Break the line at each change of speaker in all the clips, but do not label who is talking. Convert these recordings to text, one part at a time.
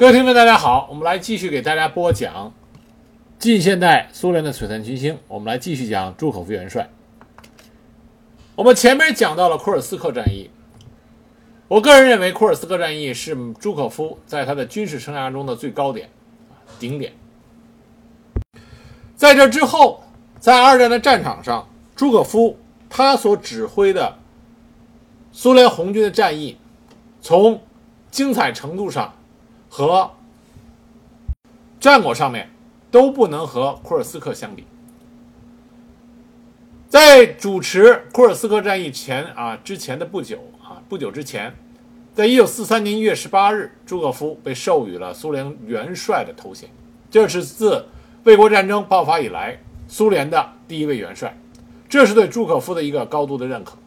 各位听众，大家好，我们来继续给大家播讲近现代苏联的璀璨群星。我们来继续讲朱可夫元帅。我们前面讲到了库尔斯克战役，我个人认为库尔斯克战役是朱可夫在他的军事生涯中的最高点、顶点。在这之后，在二战的战场上，朱可夫他所指挥的苏联红军的战役，从精彩程度上。和战果上面都不能和库尔斯克相比。在主持库尔斯克战役前啊之前的不久啊不久之前，在一九四三年一月十八日，朱可夫被授予了苏联元帅的头衔，这是自卫国战争爆发以来苏联的第一位元帅，这是对朱可夫的一个高度的认可。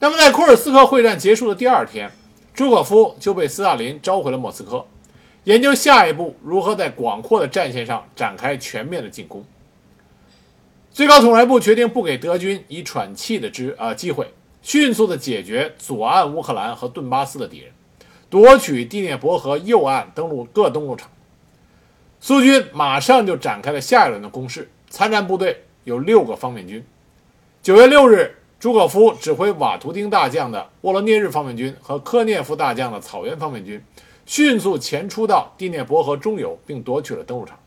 那么，在库尔斯克会战结束的第二天。朱可夫就被斯大林召回了莫斯科，研究下一步如何在广阔的战线上展开全面的进攻。最高统帅部决定不给德军以喘气的之啊机会，迅速的解决左岸乌克兰和顿巴斯的敌人，夺取第聂伯河右岸登陆各登陆场。苏军马上就展开了下一轮的攻势，参战部队有六个方面军。九月六日。朱可夫指挥瓦图丁大将的沃罗涅日方面军和科涅夫大将的草原方面军，迅速前出到第聂伯河中游，并夺取了登陆场。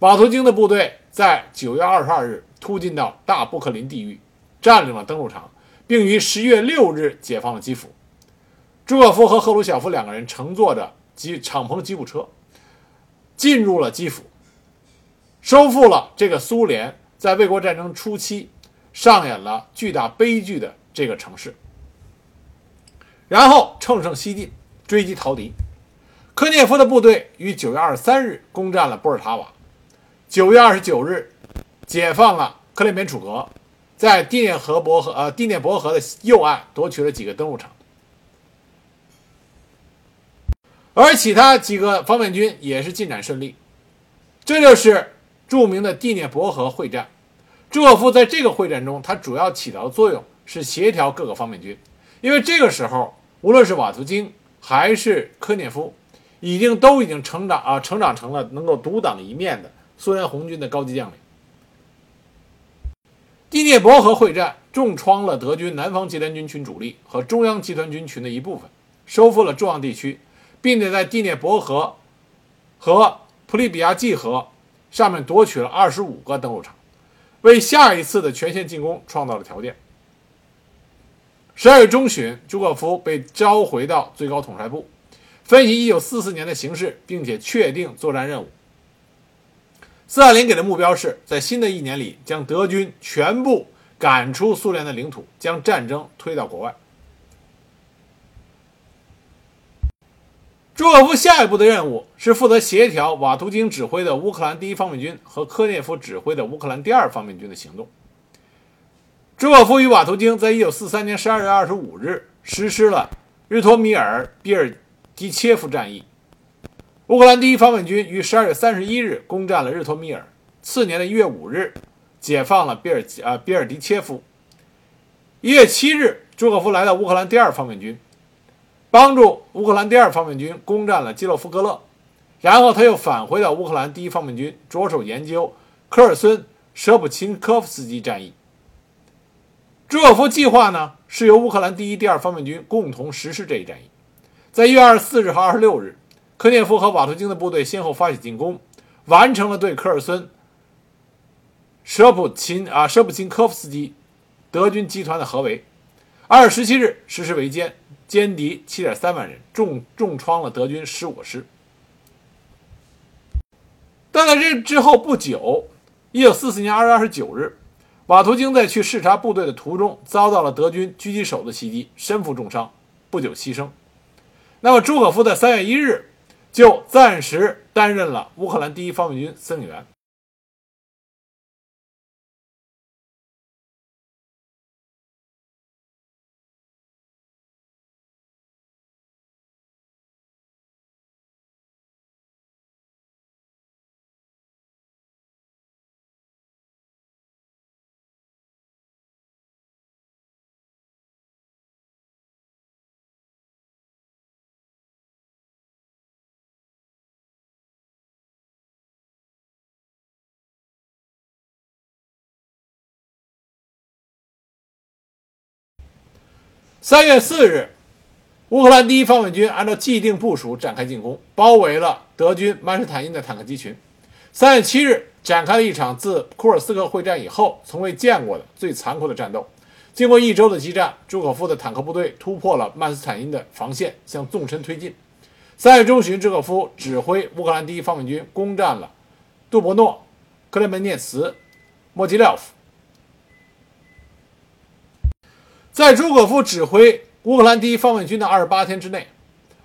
瓦图丁的部队在九月二十二日突进到大布克林地域，占领了登陆场，并于十月六日解放了基辅。朱可夫和赫鲁晓夫两个人乘坐着吉敞篷吉普车，进入了基辅，收复了这个苏联在卫国战争初期。上演了巨大悲剧的这个城市，然后乘胜西进，追击逃敌。科涅夫的部队于九月二十三日攻占了波尔塔瓦，九月二十九日解放了克里缅楚格，在第聂河伯河呃第聂伯河的右岸夺取了几个登陆场，而其他几个方面军也是进展顺利。这就是著名的第聂伯河会战。朱可夫在这个会战中，他主要起到的作用是协调各个方面军，因为这个时候，无论是瓦图金还是科涅夫，已经都已经成长啊，成长成了能够独当一面的苏联红军的高级将领。第聂伯河会战重创了德军南方集团军群主力和中央集团军群的一部分，收复了重要地区，并且在第聂伯河和普利比亚季河上面夺取了二十五个登陆场。为下一次的全线进攻创造了条件。十二月中旬，朱可夫被召回到最高统帅部，分析1944年的形势，并且确定作战任务。斯大林给的目标是在新的一年里将德军全部赶出苏联的领土，将战争推到国外。朱可夫下一步的任务是负责协调瓦图金指挥的乌克兰第一方面军和科涅夫指挥的乌克兰第二方面军的行动。朱可夫与瓦图金在一九四三年十二月二十五日实施了日托米尔比尔迪切夫战役。乌克兰第一方面军于十二月三十一日攻占了日托米尔，次年的一月五日解放了比尔啊比尔迪切夫。一月七日，朱可夫来到乌克兰第二方面军。帮助乌克兰第二方面军攻占了基洛夫格勒，然后他又返回到乌克兰第一方面军，着手研究科尔孙舍普琴科夫斯基战役。朱可夫计划呢，是由乌克兰第一、第二方面军共同实施这一战役。在一月二十四日和二十六日，科涅夫和瓦图金的部队先后发起进攻，完成了对科尔孙舍普琴啊舍普琴科夫斯基德军集团的合围。二月十七日实施围歼。歼敌七点三万人，重重创了德军十五师。但在这之后不久，一九四四年二月二十九日，瓦图京在去视察部队的途中，遭到了德军狙击手的袭击，身负重伤，不久牺牲。那么朱可夫在三月一日就暂时担任了乌克兰第一方面军司令员。三月四日，乌克兰第一方面军按照既定部署展开进攻，包围了德军曼施坦因的坦克集群。三月七日，展开了一场自库尔斯克会战以后从未见过的最残酷的战斗。经过一周的激战，朱可夫的坦克部队突破了曼施坦因的防线，向纵深推进。三月中旬，朱可夫指挥乌克兰第一方面军攻占了杜博诺、克雷门涅茨、莫吉廖夫。在朱可夫指挥乌克兰第一方面军的二十八天之内，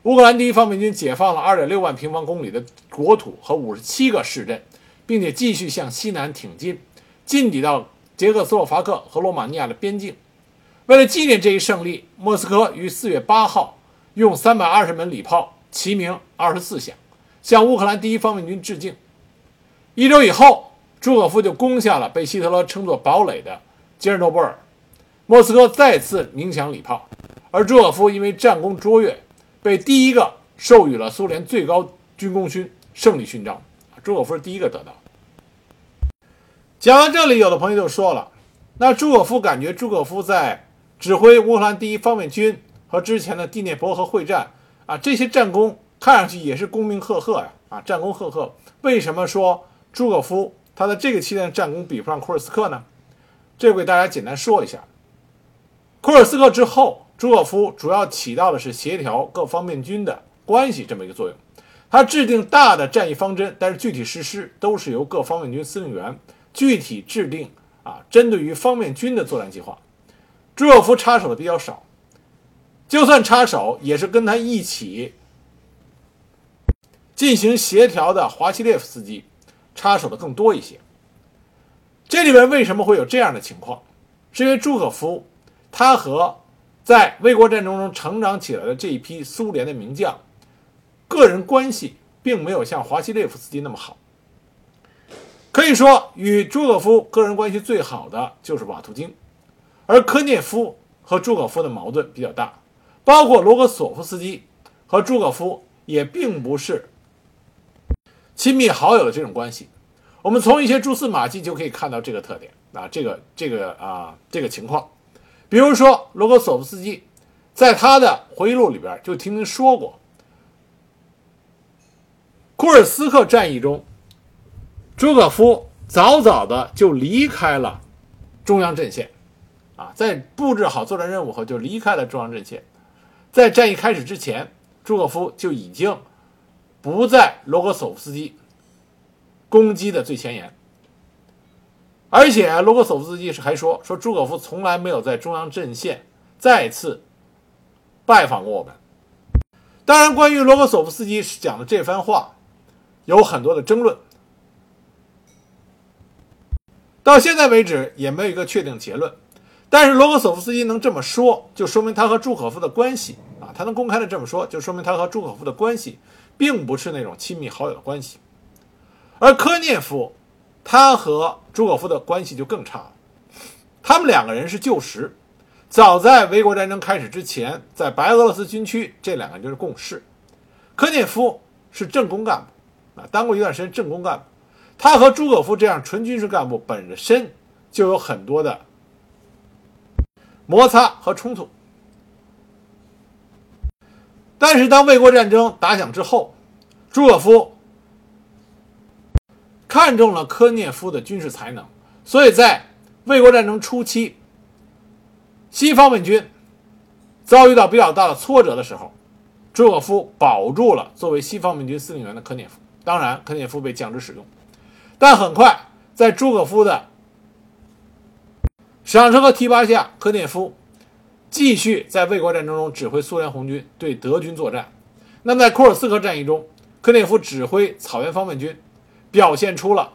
乌克兰第一方面军解放了二点六万平方公里的国土和五十七个市镇，并且继续向西南挺进，进抵到捷克斯洛伐克和罗马尼亚的边境。为了纪念这一胜利，莫斯科于四月八号用三百二十门礼炮齐鸣二十四响，向乌克兰第一方面军致敬。一周以后，朱可夫就攻下了被希特勒称作堡垒的杰尔诺贝尔。莫斯科再次鸣响礼炮，而朱可夫因为战功卓越，被第一个授予了苏联最高军功勋——胜利勋章。朱可夫是第一个得到。讲到这里，有的朋友就说了：“那朱可夫感觉朱可夫在指挥乌克兰第一方面军和之前的第聂伯河会战啊，这些战功看上去也是功名赫赫呀，啊，战功赫赫。为什么说朱可夫他的这个期间的战功比不上库尔斯克呢？这个给大家简单说一下。”库尔斯克之后，朱可夫主要起到的是协调各方面军的关系这么一个作用。他制定大的战役方针，但是具体实施都是由各方面军司令员具体制定啊，针对于方面军的作战计划。朱可夫插手的比较少，就算插手，也是跟他一起进行协调的华西列夫斯基插手的更多一些。这里边为什么会有这样的情况？是因为朱可夫。他和在卫国战争中成长起来的这一批苏联的名将，个人关系并没有像华西列夫斯基那么好。可以说，与朱可夫个人关系最好的就是瓦图金，而科涅夫和朱可夫的矛盾比较大，包括罗格索夫斯基和朱可夫也并不是亲密好友的这种关系。我们从一些蛛丝马迹就可以看到这个特点啊，这个这个啊这个情况。比如说，罗格索夫斯基在他的回忆录里边就听您说过，库尔斯克战役中，朱可夫早早的就离开了中央阵线，啊，在布置好作战任务后就离开了中央阵线。在战役开始之前，朱可夫就已经不在罗格索夫斯基攻击的最前沿。而且，罗格索夫斯基是还说说朱可夫从来没有在中央阵线再次拜访过我们。当然，关于罗格索夫斯基讲的这番话，有很多的争论，到现在为止也没有一个确定结论。但是，罗格索夫斯基能这么说，就说明他和朱可夫的关系啊，他能公开的这么说，就说明他和朱可夫的关系并不是那种亲密好友的关系。而科涅夫。他和朱可夫的关系就更差了，他们两个人是旧识，早在卫国战争开始之前，在白俄罗斯军区，这两个人就是共事。科涅夫是政工干部，啊，当过一段时间政工干部，他和朱可夫这样纯军事干部本身就有很多的摩擦和冲突。但是当卫国战争打响之后，朱可夫。看中了科涅夫的军事才能，所以在卫国战争初期，西方面军遭遇到比较大的挫折的时候，朱可夫保住了作为西方面军司令员的科涅夫。当然，科涅夫被降职使用，但很快在朱可夫的赏识和提拔下，科涅夫继续在卫国战争中指挥苏联红军对德军作战。那么在库尔斯克战役中，科涅夫指挥草原方面军。表现出了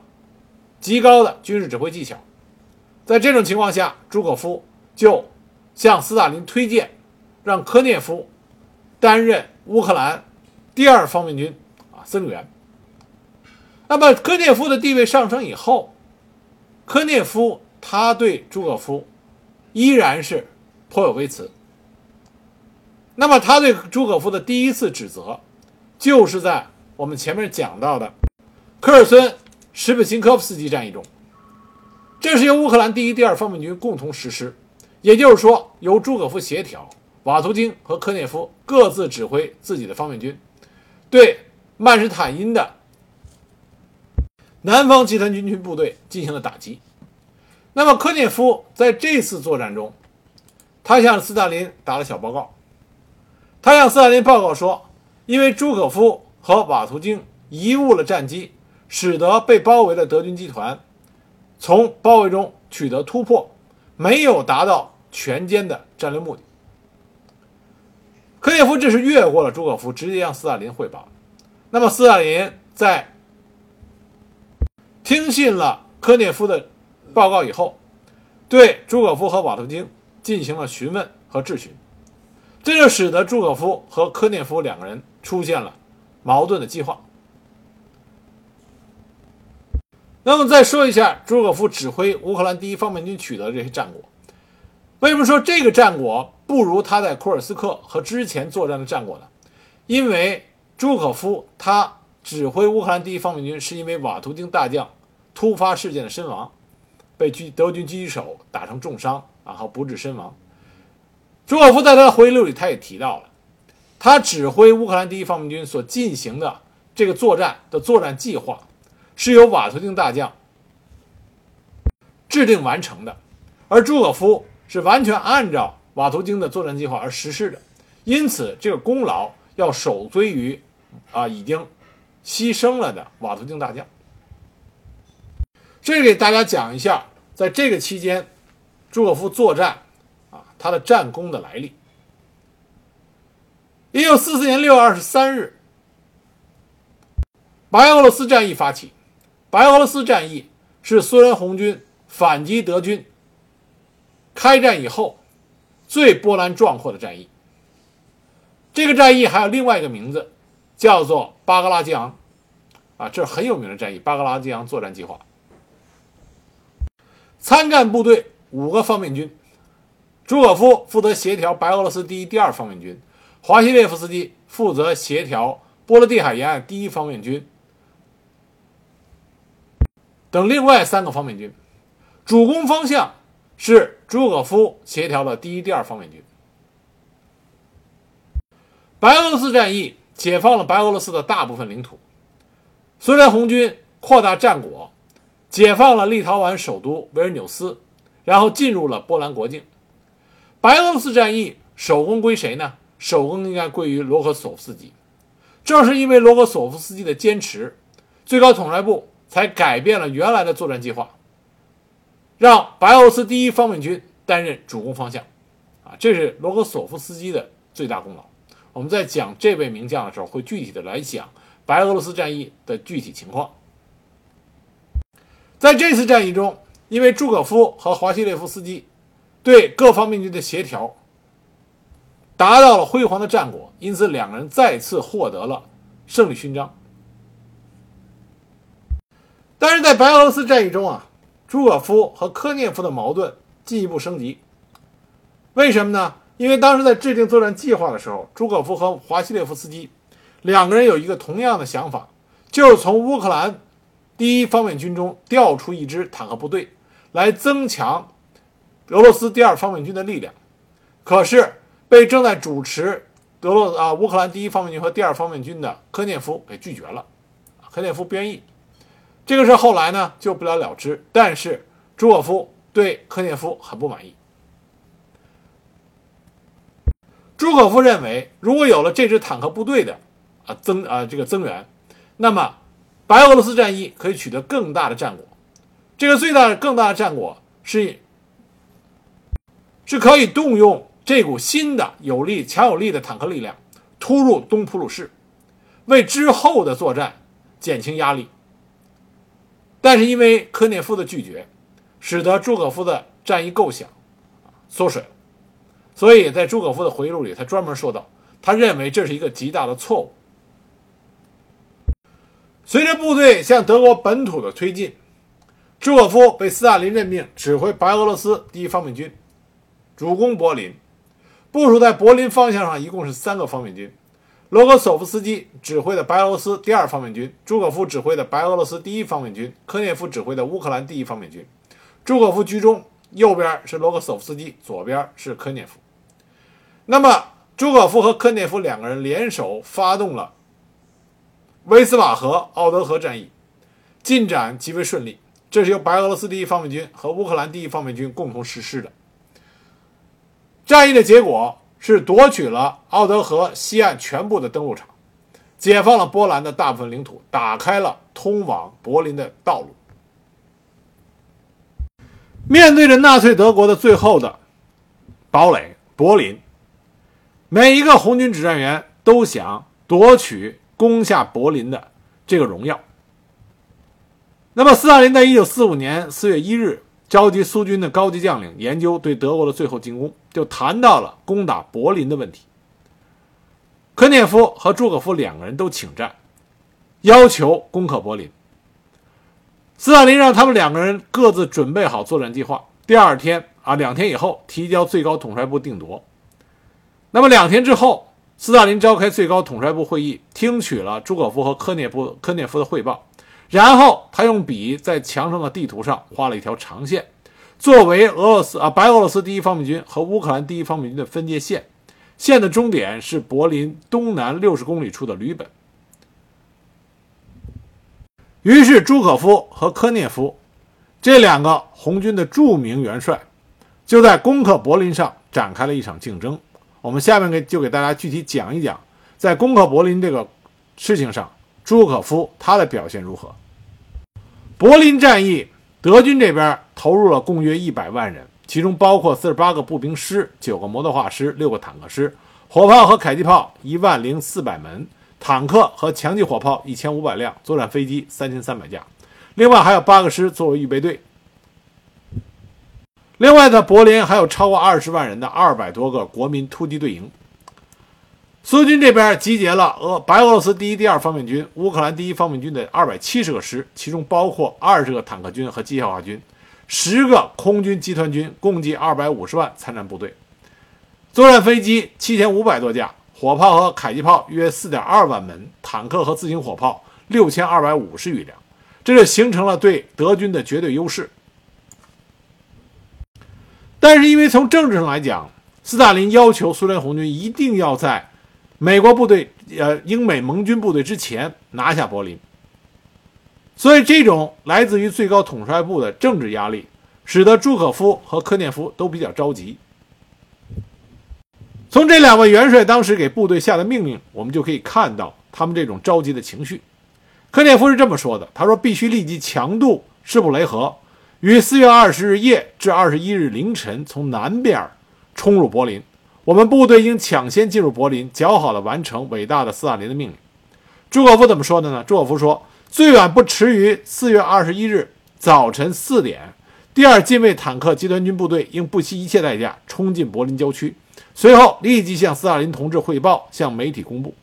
极高的军事指挥技巧，在这种情况下，朱可夫就向斯大林推荐，让科涅夫担任乌克兰第二方面军啊司令员。那么科涅夫的地位上升以后，科涅夫他对朱可夫依然是颇有微词。那么他对朱可夫的第一次指责，就是在我们前面讲到的。科尔孙什普辛科夫斯基战役中，这是由乌克兰第一、第二方面军共同实施，也就是说，由朱可夫协调，瓦图京和科涅夫各自指挥自己的方面军，对曼施坦因的南方集团军区部队进行了打击。那么科涅夫在这次作战中，他向斯大林打了小报告。他向斯大林报告说，因为朱可夫和瓦图京贻误了战机，使得被包围的德军集团从包围中取得突破，没有达到全歼的战略目的。科涅夫这是越过了朱可夫，直接向斯大林汇报。那么斯大林在听信了科涅夫的报告以后，对朱可夫和瓦图京进行了询问和质询，这就使得朱可夫和科涅夫两个人出现了矛盾的激化。那么再说一下朱可夫指挥乌克兰第一方面军取得这些战果。为什么说这个战果不如他在库尔斯克和之前作战的战果呢？因为朱可夫他指挥乌克兰第一方面军，是因为瓦图京大将突发事件的身亡，被军德军狙击手打成重伤，然后不治身亡。朱可夫在他的回忆录里，他也提到了，他指挥乌克兰第一方面军所进行的这个作战的作战计划，是由瓦图京大将制定完成的，而朱可夫。是完全按照瓦图京的作战计划而实施的，因此这个功劳要首追于啊已经牺牲了的瓦图京大将。这给大家讲一下，在这个期间，朱可夫作战啊他的战功的来历。一九四四年六月二十三日，白俄罗斯战役发起。白俄罗斯战役是苏联红军反击德军。开战以后，最波澜壮阔的战役。这个战役还有另外一个名字，叫做巴格拉基昂，啊，这是很有名的战役——巴格拉基昂作战计划。参战部队五个方面军，朱可夫负责协调白俄罗斯第一、第二方面军，华西列夫斯基负责协调波罗的海沿岸第一方面军等另外三个方面军，主攻方向。是朱可夫协调的第一、第二方面军。白俄罗斯战役解放了白俄罗斯的大部分领土，苏联红军扩大战果，解放了立陶宛首都维尔纽斯，然后进入了波兰国境。白俄罗斯战役首功归谁呢？首功应该归于罗克索夫斯基。正是因为罗克索夫斯基的坚持，最高统帅部才改变了原来的作战计划。让白俄罗斯第一方面军担任主攻方向，啊，这是罗格索夫斯基的最大功劳。我们在讲这位名将的时候，会具体的来讲白俄罗斯战役的具体情况。在这次战役中，因为朱可夫和华西列夫斯基对各方面军的协调达到了辉煌的战果，因此两个人再次获得了胜利勋章。但是在白俄罗斯战役中啊。朱可夫和科涅夫的矛盾进一步升级，为什么呢？因为当时在制定作战计划的时候，朱可夫和华西列夫斯基两个人有一个同样的想法，就是从乌克兰第一方面军中调出一支坦克部队来增强俄罗斯第二方面军的力量。可是被正在主持德洛啊乌克兰第一方面军和第二方面军的科涅夫给拒绝了，科涅夫不愿意。这个事后来呢就不了了之，但是朱可夫对科涅夫很不满意。朱可夫认为，如果有了这支坦克部队的啊增啊这个增援，那么白俄罗斯战役可以取得更大的战果。这个最大的、更大的战果是是可以动用这股新的有力、强有力的坦克力量突入东普鲁士，为之后的作战减轻压力。但是因为科涅夫的拒绝，使得朱可夫的战役构想缩水了。所以在朱可夫的回忆录里，他专门说到，他认为这是一个极大的错误。随着部队向德国本土的推进，朱可夫被斯大林任命指挥白俄罗斯第一方面军，主攻柏林。部署在柏林方向上一共是三个方面军。罗格索夫斯基指挥的白俄罗斯第二方面军，朱可夫指挥的白俄罗斯第一方面军，科涅夫指挥的乌克兰第一方面军。朱可夫居中，右边是罗格索夫斯基，左边是科涅夫。那么，朱可夫和科涅夫两个人联手发动了威斯瓦河、奥德河战役，进展极为顺利。这是由白俄罗斯第一方面军和乌克兰第一方面军共同实施的。战役的结果是夺取了奥德河西岸全部的登陆场，解放了波兰的大部分领土，打开了通往柏林的道路。面对着纳粹德国的最后的堡垒——柏林，每一个红军指战员都想夺取攻下柏林的这个荣耀。那么，斯大林在一九四五年四月一日召集苏军的高级将领研究对德国的最后进攻，就谈到了攻打柏林的问题。科涅夫和朱可夫两个人都请战，要求攻克柏林。斯大林让他们两个人各自准备好作战计划，第二天啊，两天以后提交最高统帅部定夺。那么两天之后，斯大林召开最高统帅部会议，听取了朱可夫和科涅夫科涅夫的汇报。然后他用笔在墙上的地图上画了一条长线，作为俄罗斯啊白俄罗斯第一方面军和乌克兰第一方面军的分界线。线的终点是柏林东南六十公里处的吕本。于是朱可夫和科涅夫这两个红军的著名元帅，就在攻克柏林上展开了一场竞争。我们下面给就给大家具体讲一讲，在攻克柏林这个事情上，朱可夫他的表现如何。柏林战役，德军这边投入了共约一百万人，其中包括四十八个步兵师、九个摩托化师、六个坦克师、火炮和迫击炮一万零四百门，坦克和强击火炮一千五百辆，作战飞机三千三百架。另外还有八个师作为预备队。另外，在柏林还有超过二十万人的二百多个国民突击队营。苏军这边集结了俄白俄罗斯第一、第二方面军、乌克兰第一方面军的二百七十个师，其中包括二十个坦克军和机械化军，十个空军集团军，共计二百五十万参战部队，作战飞机七千五百多架，火炮和迫击炮约四点二万门，坦克和自行火炮六千二百五十余辆，这就形成了对德军的绝对优势。但是因为从政治上来讲，斯大林要求苏联红军一定要在美国部队，呃，英美盟军部队之前拿下柏林，所以这种来自于最高统帅部的政治压力，使得朱可夫和科涅夫都比较着急。从这两位元帅当时给部队下的命令，我们就可以看到他们这种着急的情绪。科涅夫是这么说的：“他说必须立即强渡施普雷河，于四月二十日夜至二十一日凌晨从南边冲入柏林。”我们部队应抢先进入柏林，较好的完成伟大的斯大林的命令。朱可夫怎么说的呢？朱可夫说：“最晚不迟于四月二十一日早晨四点，第二近卫坦克集团军部队应不惜一切代价冲进柏林郊区，随后立即向斯大林同志汇报，向媒体公布。”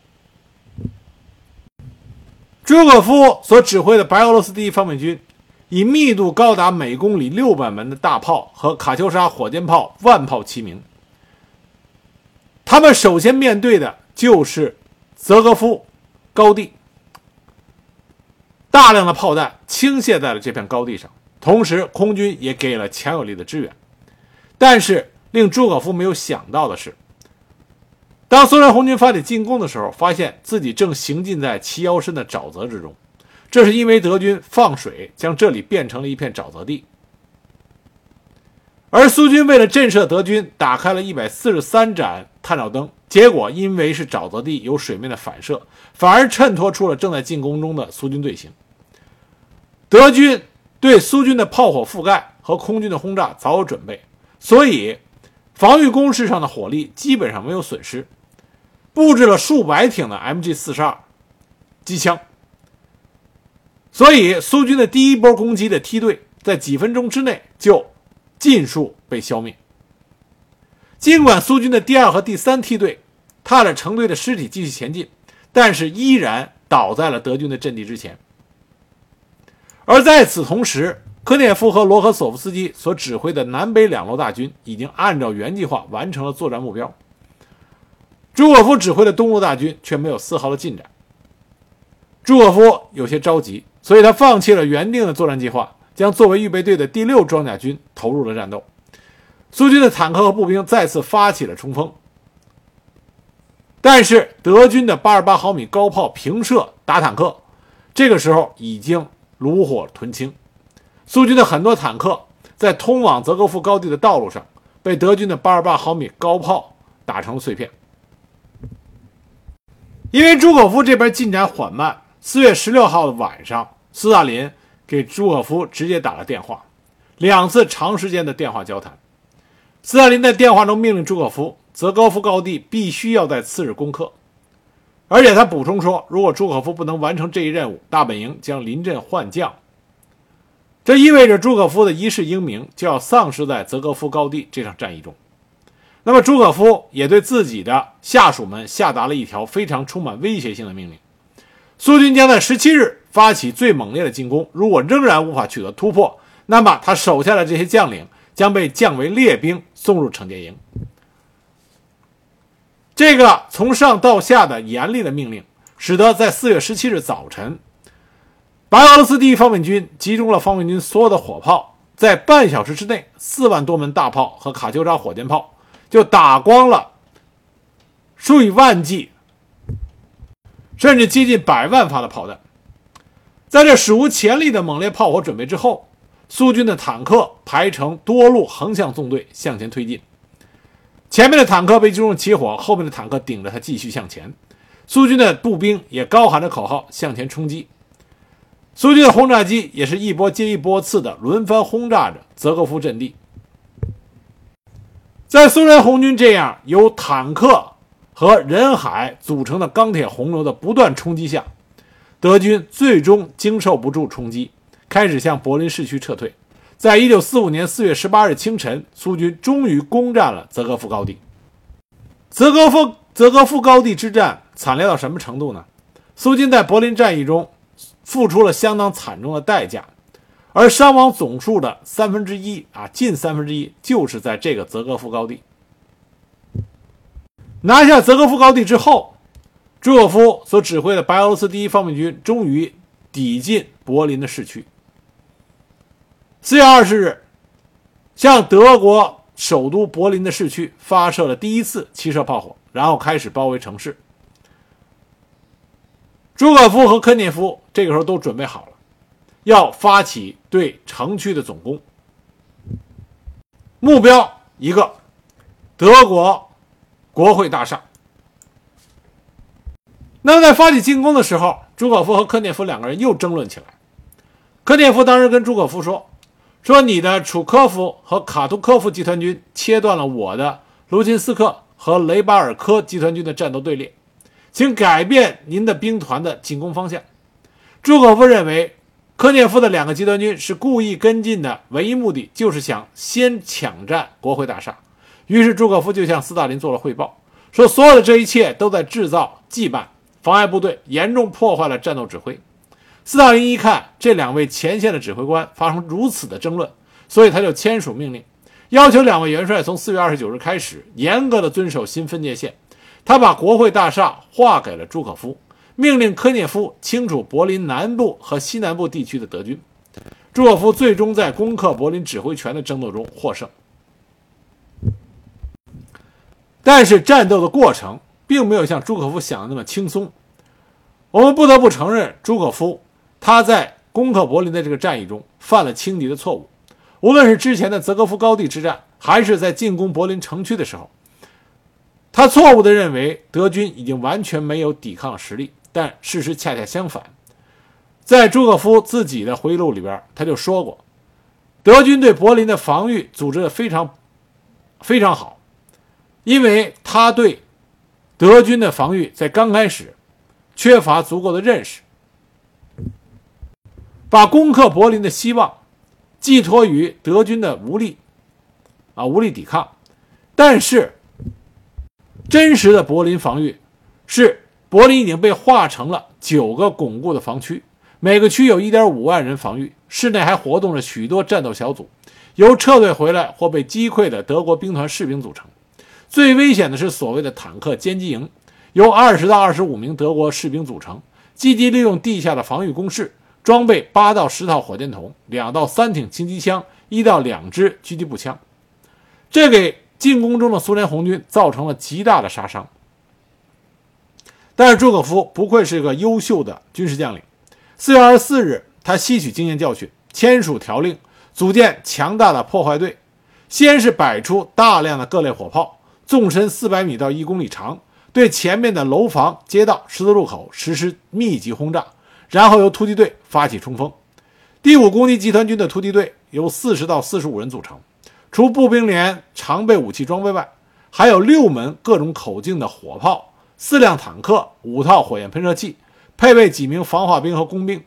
朱可夫所指挥的白俄罗斯第一方面军，以密度高达每公里六百门的大炮和卡秋莎火箭炮万炮齐鸣。他们首先面对的就是泽格夫高地，大量的炮弹倾泻在了这片高地上，同时空军也给了强有力的支援。但是令朱可夫没有想到的是，当苏联红军发起进攻的时候，发现自己正行进在齐腰深的沼泽之中，这是因为德军放水将这里变成了一片沼泽地。而苏军为了震慑德军，打开了一百四十三盏探照灯，结果因为是沼泽地，有水面的反射，反而衬托出了正在进攻中的苏军队形。德军对苏军的炮火覆盖和空军的轰炸早有准备，所以防御工事上的火力基本上没有损失，布置了数百挺的 MG 四十二机枪，所以苏军的第一波攻击的梯队在几分钟之内就。尽数被消灭。尽管苏军的第二和第三梯队踏着成队的尸体继续前进，但是依然倒在了德军的阵地之前。而在此同时，科涅夫和罗赫索夫斯基所指挥的南北两路大军已经按照原计划完成了作战目标。朱可夫指挥的东路大军却没有丝毫的进展。朱可夫有些着急，所以他放弃了原定的作战计划。将作为预备队的第六装甲军投入了战斗，苏军的坦克和步兵再次发起了冲锋，但是德军的八十八毫米高炮平射打坦克，这个时候已经炉火纯青。苏军的很多坦克在通往泽格夫高地的道路上被德军的八十八毫米高炮打成了碎片。因为朱可夫这边进展缓慢，四月十六号的晚上，斯大林给朱可夫直接打了电话，两次长时间的电话交谈。斯大林在电话中命令朱可夫，泽高夫高地必须要在次日攻克，而且他补充说，如果朱可夫不能完成这一任务，大本营将临阵换将。这意味着朱可夫的一世英名就要丧失在泽高夫高地这场战役中。那么，朱可夫也对自己的下属们下达了一条非常充满威胁性的命令：苏军将在十七日发起最猛烈的进攻，如果仍然无法取得突破，那么他手下的这些将领将被降为列兵，送入惩戒营。这个从上到下的严厉的命令，使得在四月十七日早晨，白俄罗斯第一方面军集中了方面军所有的火炮，在半小时之内，四万多门大炮和卡秋莎火箭炮。就打光了数以万计，甚至接近百万发的炮弹。在这史无前例的猛烈炮火准备之后，苏军的坦克排成多路横向纵队向前推进。前面的坦克被击中起火，后面的坦克顶着它继续向前。苏军的步兵也高喊着口号向前冲击。苏军的轰炸机也是一波接一波次的轮番轰炸着泽戈夫阵地。在苏联红军这样由坦克和人海组成的钢铁洪流的不断冲击下，德军最终经受不住冲击，开始向柏林市区撤退。在一九四五年四月十八日清晨，苏军终于攻占了泽格夫高地。泽格夫泽格夫高地之战惨烈到什么程度呢？苏军在柏林战役中付出了相当惨重的代价。而伤亡总数的三分之一啊，近三分之一就是在这个泽格夫高地。拿下泽格夫高地之后，朱可夫所指挥的白俄罗斯第一方面军终于抵近柏林的市区。四月二十日，向德国首都柏林的市区发射了第一次汽车炮火，然后开始包围城市。朱可夫和科涅夫这个时候都准备好了。要发起对城区的总攻，目标一个，德国国会大厦。那么在发起进攻的时候，朱可夫和科涅夫两个人又争论起来。科涅夫当时跟朱可夫说：“说你的楚科夫和卡图科夫集团军切断了我的卢金斯克和雷巴尔科集团军的战斗队列，请改变您的兵团的进攻方向。”朱可夫认为。科涅夫的两个集团军是故意跟进的，唯一目的就是想先抢占国会大厦。于是朱可夫就向斯大林做了汇报，说所有的这一切都在制造羁绊，妨碍部队，严重破坏了战斗指挥。斯大林一看这两位前线的指挥官发生如此的争论，所以他就签署命令，要求两位元帅从四月二十九日开始严格的遵守新分界线。他把国会大厦划给了朱可夫。命令科涅夫清除柏林南部和西南部地区的德军。朱可夫最终在攻克柏林指挥权的争斗中获胜。但是战斗的过程并没有像朱可夫想的那么轻松。我们不得不承认，朱可夫他在攻克柏林的这个战役中犯了轻敌的错误。无论是之前的泽戈夫高地之战，还是在进攻柏林城区的时候，他错误地认为德军已经完全没有抵抗实力。但事实恰恰相反，在朱可夫自己的回忆录里边，他就说过，德军对柏林的防御组织的非常非常好，因为他对德军的防御在刚开始缺乏足够的认识，把攻克柏林的希望寄托于德军的无力啊无力抵抗，但是真实的柏林防御是。柏林已经被划成了九个巩固的防区，每个区有一点五万人防御，室内还活动着许多战斗小组，由撤退回来或被击溃的德国兵团士兵组成。最危险的是所谓的坦克歼击营，由二十到二十五名德国士兵组成，积极利用地下的防御工事，装备八到十套火箭筒、两到三挺轻机枪、一到两支狙击步枪，这给进攻中的苏联红军造成了极大的杀伤。但是朱可夫不愧是个优秀的军事将领。四月二十四日，他吸取经验教训，签署条令，组建强大的破坏队。先是摆出大量的各类火炮，纵深四百米到一公里长，对前面的楼房、街道、十字路口实施密集轰炸，然后由突击队发起冲锋。第五攻击集团军的突击队由四十到四十五人组成，除步兵连常备武器装备外，还有六门各种口径的火炮、四辆坦克、五套火焰喷射器，配备几名防化兵和工兵。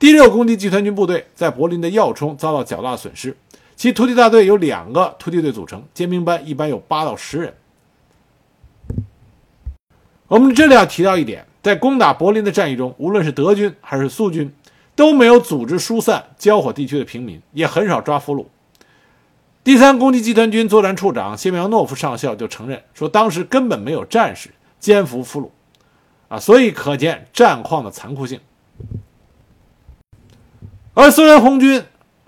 第六攻击集团军部队在柏林的要冲遭到较大损失。其突击大队由两个突击队组成，尖兵班一般有八到十人。我们这里要提到一点，在攻打柏林的战役中，无论是德军还是苏军，都没有组织疏散交火地区的平民，也很少抓俘虏。第三攻击集团军作战处长谢苗诺夫上校就承认说，当时根本没有战士肩负俘虏，啊，所以可见战况的残酷性。而苏联红军。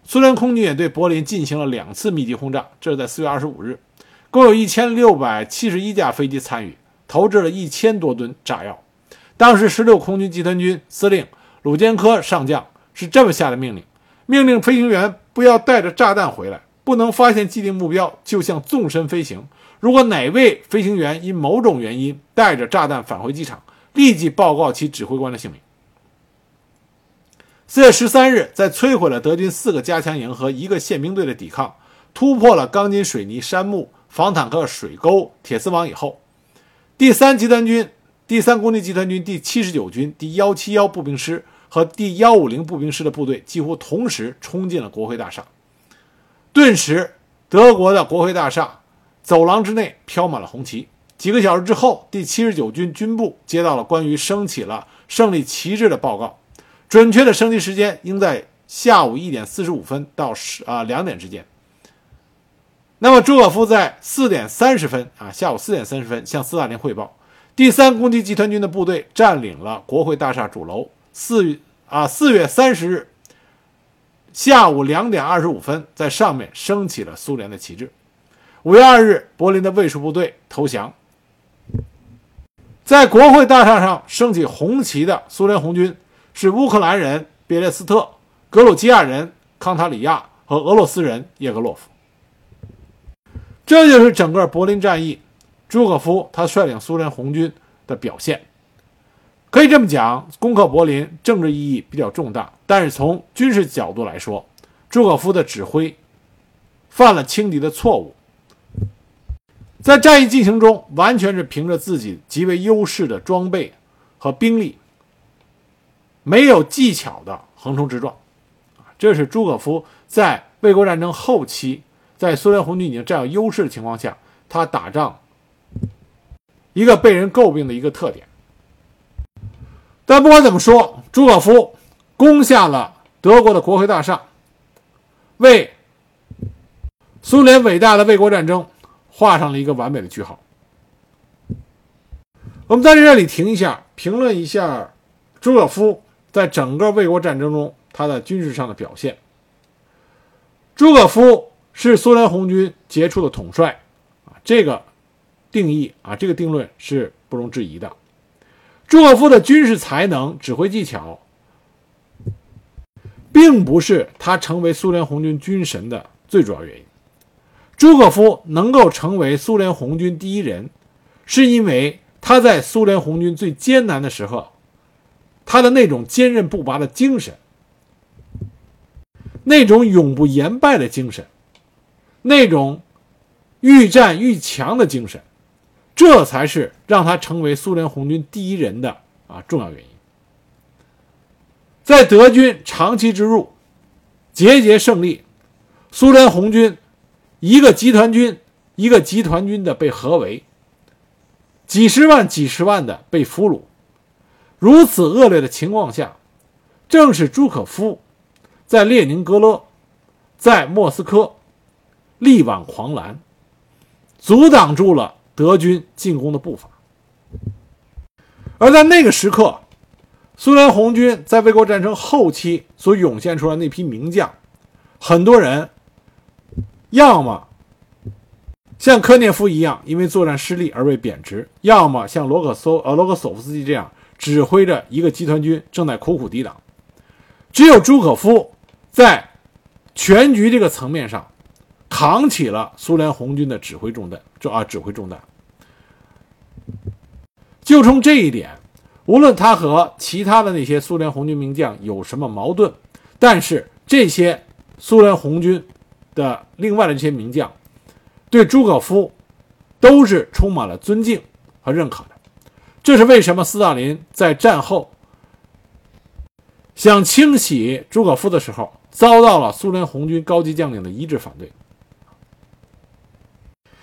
苏联空军也对柏林进行了两次密集轰炸，这是在四月二十五日，共有一千六百七十一架飞机参与，投掷了一千多吨炸药。当时十六空军集团军司令鲁坚科上将是这么下的命令：命令飞行员不要带着炸弹回来，不能发现既定目标就向纵深飞行。如果哪位飞行员因某种原因带着炸弹返回机场，立即报告其指挥官的姓名。四月十三日，在摧毁了德军四个加强营和一个宪兵队的抵抗，突破了钢筋水泥杉木防坦克水沟铁丝网以后，第三集团军、第三攻击集团军第七十九军第幺七幺步兵师和第幺五零步兵师的部队几乎同时冲进了国会大厦。顿时，德国的国会大厦走廊之内飘满了红旗。几个小时之后，第七十九军军部接到了关于升起了胜利旗帜的报告。准确的升级时间应在下午一点四十五分到十啊两点之间。那么朱可夫在四点三十分啊下午四点三十分向斯大林汇报，第三攻击集团军的部队占领了国会大厦主楼。四啊四月三十日下午两点二十五分，在上面升起了苏联的旗帜。五月二日，柏林的卫戍部队投降，在国会大厦上升起红旗的苏联红军。是乌克兰人别列斯特、格鲁吉亚人康塔里亚和俄罗斯人叶格洛夫。这就是整个柏林战役，朱可夫他率领苏联红军的表现。可以这么讲，攻克柏林政治意义比较重大，但是从军事角度来说，朱可夫的指挥犯了轻敌的错误，在战役进行中完全是凭着自己极为优势的装备和兵力。没有技巧的横冲直撞，这是朱可夫在卫国战争后期，在苏联红军已经占有优势的情况下，他打仗一个被人诟病的一个特点。但不管怎么说，朱可夫攻下了德国的国会大厦，为苏联伟大的卫国战争画上了一个完美的句号。我们在这里停一下，评论一下朱可夫。在整个卫国战争中，他在军事上的表现，朱可夫是苏联红军杰出的统帅，啊，这个定义啊，这个定论是不容置疑的。朱可夫的军事才能、指挥技巧，并不是他成为苏联红军军神的最主要原因。朱可夫能够成为苏联红军第一人，是因为他在苏联红军最艰难的时候。他的那种坚韧不拔的精神，那种永不言败的精神，那种愈战愈强的精神，这才是让他成为苏联红军第一人的啊重要原因。在德军长期之入，节节胜利，苏联红军一个集团军一个集团军的被合围，几十万几十万的被俘虏。如此恶劣的情况下，正是朱可夫在列宁格勒、在莫斯科力挽狂澜，阻挡住了德军进攻的步伐。而在那个时刻，苏联红军在卫国战争后期所涌现出来那批名将，很多人要么像科涅夫一样因为作战失利而被贬值，要么像罗克索呃罗克索夫斯基这样指挥着一个集团军正在苦苦抵挡。只有朱可夫在全局这个层面上扛起了苏联红军的指挥重担，这啊指挥重担。就冲这一点，无论他和其他的那些苏联红军名将有什么矛盾，但是这些苏联红军的另外的这些名将，对朱可夫都是充满了尊敬和认可的。这是为什么斯大林在战后想清洗朱可夫的时候，遭到了苏联红军高级将领的一致反对。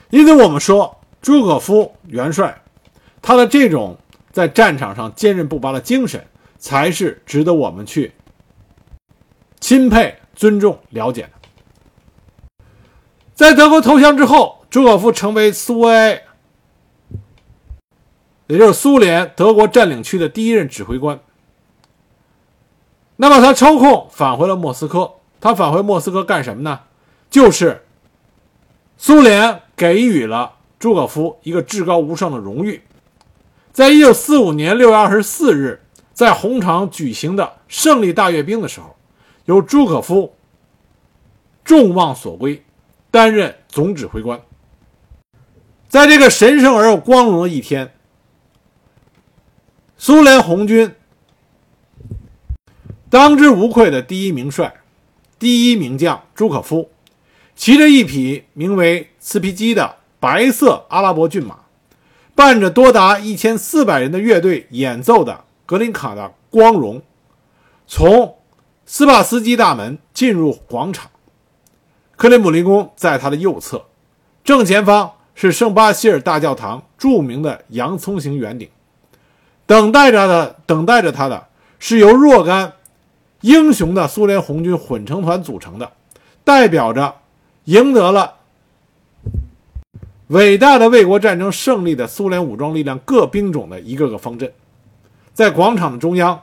因此，我们说朱可夫元帅。他的这种在战场上坚韧不拔的精神，才是值得我们去钦佩、尊重、了解的。在德国投降之后，朱可夫成为苏维埃，也就是苏联德国占领区的第一任指挥官。那么他抽空返回了莫斯科。他返回莫斯科干什么呢？就是苏联给予了朱可夫一个至高无上的荣誉。在一九四五年六月二十四日，在红场举行的胜利大阅兵的时候，由朱可夫众望所归，担任总指挥官。在这个神圣而又光荣的一天，苏联红军当之无愧的第一名帅、第一名将朱可夫，骑着一匹名为茨皮基的白色阿拉伯骏马。伴着多达一千四百人的乐队演奏的《格林卡的光荣》，从斯帕斯基大门进入广场。克里姆林宫在他的右侧，正前方是圣巴希尔大教堂著名的洋葱形圆顶。等待着的，等待着他的是由若干英雄的苏联红军混成团组成的，代表着赢得了。伟大的卫国战争胜利的苏联武装力量各兵种的一个个方阵，在广场的中央，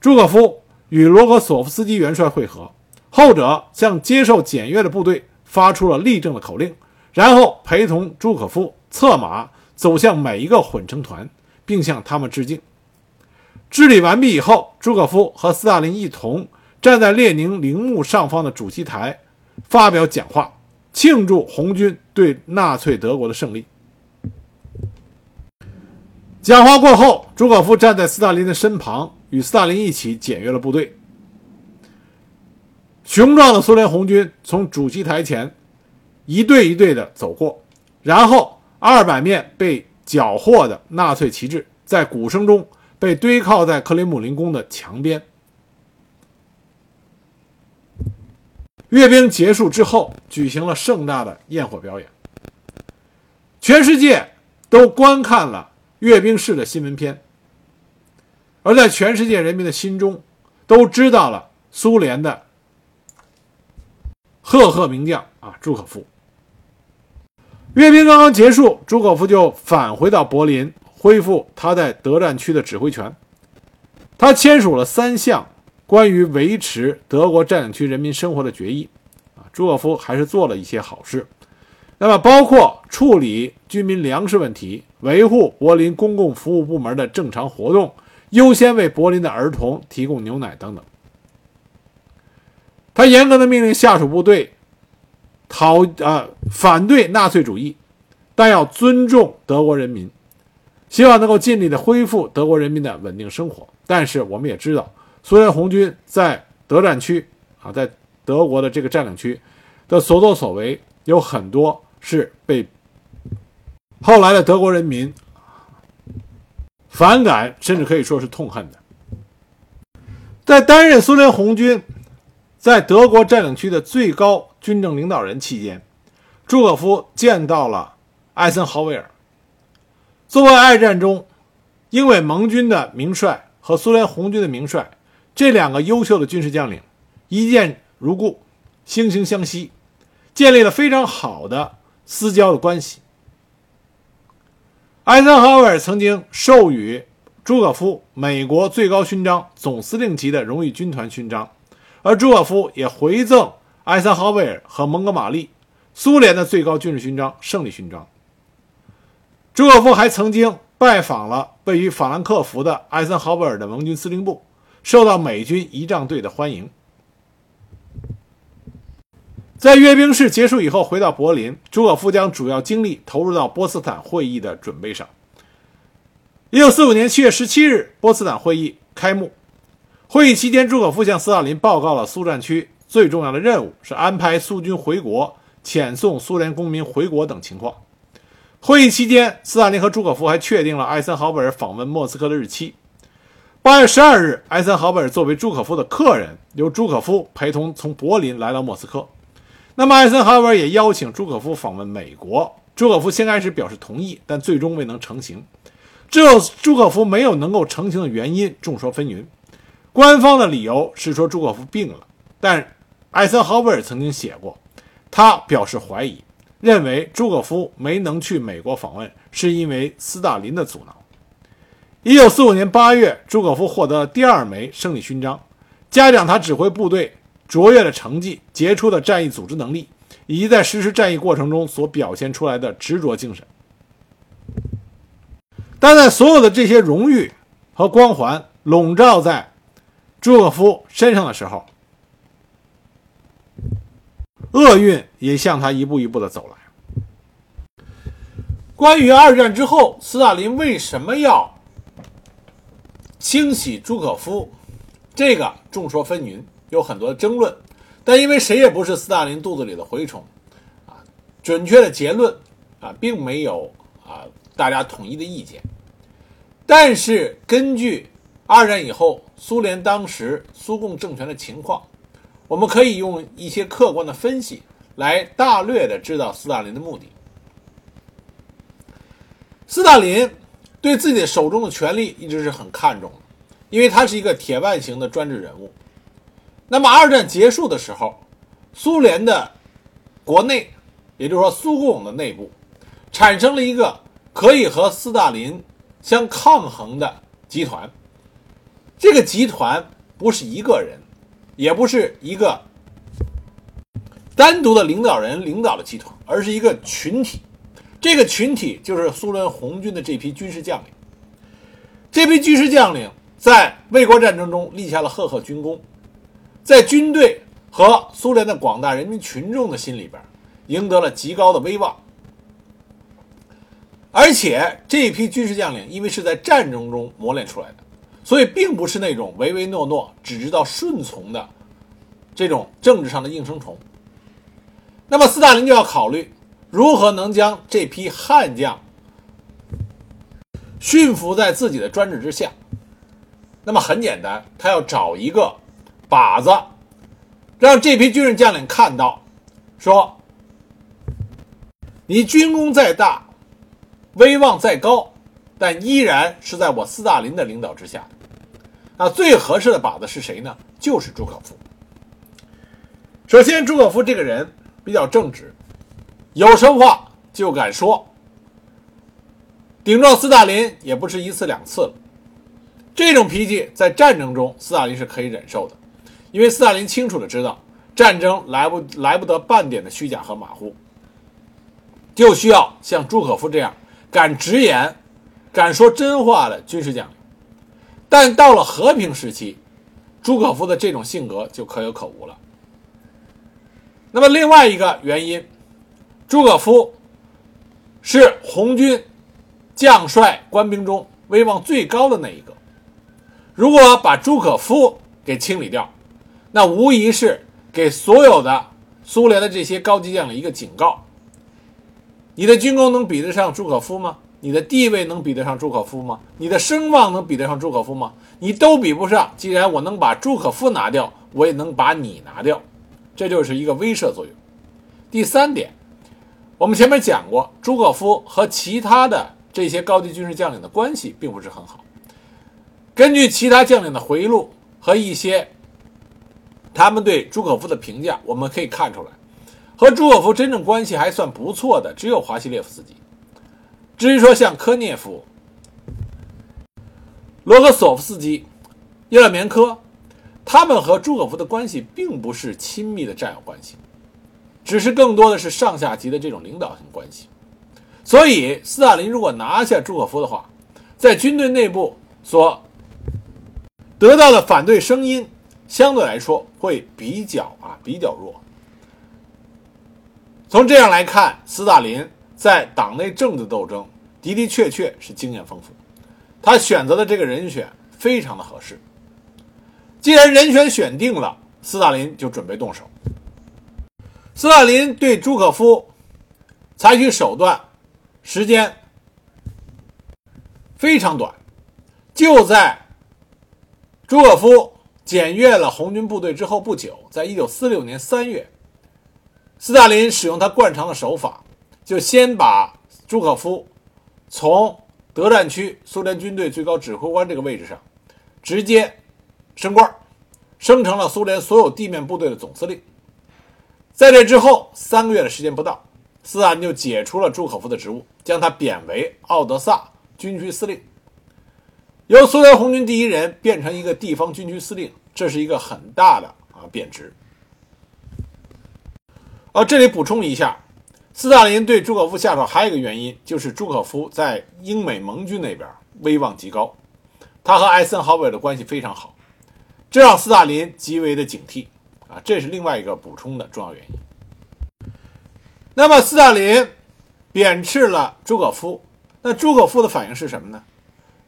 朱可夫与罗格索夫斯基元帅会合，后者向接受检阅的部队发出了立正的口令，然后陪同朱可夫策马走向每一个混成团，并向他们致敬。治理完毕以后，朱可夫和斯大林一同站在列宁陵墓上方的主席台，发表讲话。庆祝红军对纳粹德国的胜利。讲话过后，朱可夫站在斯大林的身旁，与斯大林一起检阅了部队。雄壮的苏联红军从主席台前一队一队的走过，然后二百面被缴获的纳粹旗帜在鼓声中被堆靠在克里姆林宫的墙边。阅兵结束之后，举行了盛大的焰火表演。全世界都观看了阅兵式的新闻片，而在全世界人民的心中，都知道了苏联的赫赫名将啊，朱可夫。阅兵刚刚结束，朱可夫就返回到柏林，恢复他在德战区的指挥权。他签署了三项。关于维持德国占领区人民生活的决议，啊，朱可夫还是做了一些好事。那么，包括处理居民粮食问题，维护柏林公共服务部门的正常活动，优先为柏林的儿童提供牛奶等等。他严格的命令下属部队讨呃反对纳粹主义，但要尊重德国人民，希望能够尽力的恢复德国人民的稳定生活。但是，我们也知道。苏联红军在德战区啊，在德国的这个占领区的所作所为，有很多是被后来的德国人民反感，甚至可以说是痛恨的。在担任苏联红军在德国占领区的最高军政领导人期间，朱可夫见到了艾森豪威尔。作为二战中英美盟军的名帅和苏联红军的名帅。这两个优秀的军事将领一见如故，惺惺相惜，建立了非常好的私交的关系。艾森豪威尔曾经授予朱可夫美国最高勋章总司令级的荣誉军团勋章，而朱可夫也回赠艾森豪威尔和蒙哥马利苏联的最高军事勋章——胜利勋章。朱可夫还曾经拜访了位于法兰克福的艾森豪威尔的盟军司令部，受到美军仪仗队的欢迎。在阅兵式结束以后，回到柏林，朱可夫将主要精力投入到波茨坦会议的准备上。一九四五年七月十七日，波茨坦会议开幕。会议期间，朱可夫向斯大林报告了苏战区最重要的任务是安排苏军回国、遣送苏联公民回国等情况。会议期间，斯大林和朱可夫还确定了艾森豪威尔访问莫斯科的日期。八月十二日，艾森豪威尔作为朱可夫的客人，由朱可夫陪同从柏林来到莫斯科。那么，艾森豪威尔也邀请朱可夫访问美国。朱可夫先开始表示同意，但最终未能成行。这朱可夫没有能够成行的原因众说纷纭。官方的理由是说朱可夫病了，但艾森豪威尔曾经写过，他表示怀疑，认为朱可夫没能去美国访问是因为斯大林的阻挠。一九四五年八月，朱可夫获得第二枚胜利勋章，嘉奖他指挥部队。卓越的成绩、杰出的战役组织能力，以及在实施战役过程中所表现出来的执着精神。但在所有的这些荣誉和光环笼罩在朱可夫身上的时候，厄运也向他一步一步的走来。关于二战之后斯大林为什么要清洗朱可夫，这个众说纷纭。有很多争论，但因为谁也不是斯大林肚子里的蛔虫，啊，准确的结论啊，并没有啊大家统一的意见。但是根据二战以后苏联当时苏共政权的情况，我们可以用一些客观的分析来大略的知道斯大林的目的。斯大林对自己的手中的权力一直是很看重的，因为他是一个铁腕型的专制人物。那么二战结束的时候，苏联的国内，也就是说苏共的内部，产生了一个可以和斯大林相抗衡的集团。这个集团不是一个人，也不是一个单独的领导人领导的集团，而是一个群体。这个群体就是苏联红军的这批军事将领。这批军事将领在卫国战争中立下了赫赫军功。在军队和苏联的广大人民群众的心里边，赢得了极高的威望。而且这批军事将领，因为是在战争中磨练出来的，所以并不是那种唯唯诺诺、只知道顺从的这种政治上的应声虫。那么斯大林就要考虑如何能将这批悍将驯服在自己的专制之下。那么很简单，他要找一个。靶子，让这批军事将领看到，说：“你军功再大，威望再高，但依然是在我斯大林的领导之下。”那最合适的靶子是谁呢？就是朱可夫。首先，朱可夫这个人比较正直，有什么话就敢说，顶撞斯大林也不是一次两次了。这种脾气在战争中，斯大林是可以忍受的。因为斯大林清楚的知道，战争来不来不得半点的虚假和马虎，就需要像朱可夫这样敢直言、敢说真话的军事将领。但到了和平时期，朱可夫的这种性格就可有可无了。那么另外一个原因，朱可夫是红军将帅官兵中威望最高的那一个。如果把朱可夫给清理掉，那无疑是给所有的苏联的这些高级将领一个警告：你的军功能比得上朱可夫吗？你的地位能比得上朱可夫吗？你的声望能比得上朱可夫吗？你都比不上。既然我能把朱可夫拿掉，我也能把你拿掉，这就是一个威慑作用。第三点，我们前面讲过，朱可夫和其他的这些高级军事将领的关系并不是很好。根据其他将领的回忆录和一些。他们对朱可夫的评价，我们可以看出来，和朱可夫真正关系还算不错的只有华西列夫斯基。至于说像科涅夫、罗格索夫斯基、叶勒棉科，他们和朱可夫的关系并不是亲密的战友关系。只是更多的是上下级的这种领导性关系。所以，斯大林如果拿下朱可夫的话，在军队内部所得到的反对声音，相对来说会比较啊比较弱。从这样来看，斯大林在党内政治斗争的的确确是经验丰富，他选择的这个人选非常的合适。既然人选选定了，斯大林就准备动手。斯大林对朱可夫采取手段时间非常短，就在朱可夫检阅了红军部队之后不久，在一九四六年三月。斯大林使用他惯常的手法，就先把朱可夫从德战区苏联军队最高指挥官这个位置上直接升官，升成了苏联所有地面部队的总司令。在这之后三个月的时间不到，斯大林就解除了朱可夫的职务，将他贬为奥德萨军区司令，由苏联红军第一人变成一个地方军区司令，这是一个很大的啊贬值。啊，这里补充一下，斯大林对朱可夫下手还有一个原因，就是朱可夫在英美盟军那边威望极高，他和艾森豪威尔的关系非常好，这让斯大林极为的警惕啊，这是另外一个补充的重要原因。那么斯大林贬斥了朱可夫，那朱可夫的反应是什么呢？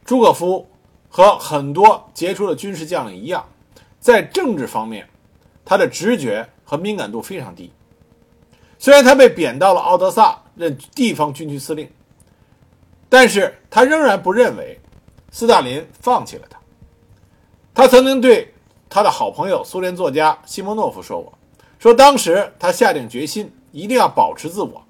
朱可夫和很多杰出的军事将领一样，在政治方面，他的直觉和敏感度非常低。虽然他被贬到了奥德萨任地方军区司令，但是他仍然不认为斯大林放弃了他。他曾经对他的好朋友苏联作家西莫诺夫说过：“说当时他下定决心一定要保持自我。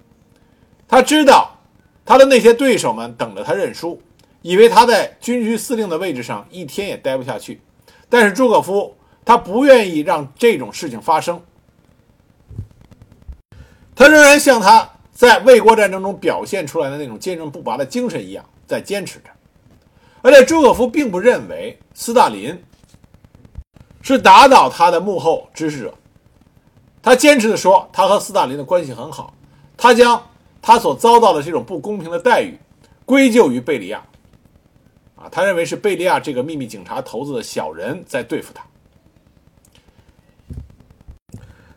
他知道他的那些对手们等着他认输，以为他在军区司令的位置上一天也待不下去。但是朱可夫他不愿意让这种事情发生。”他仍然像他在卫国战争中表现出来的那种坚韧不拔的精神一样，在坚持着。而且朱可夫并不认为斯大林是打倒他的幕后指使者，他坚持的说，他和斯大林的关系很好，他将他所遭到的这种不公平的待遇归咎于贝利亚，啊，他认为是贝利亚这个秘密警察头子的小人在对付他。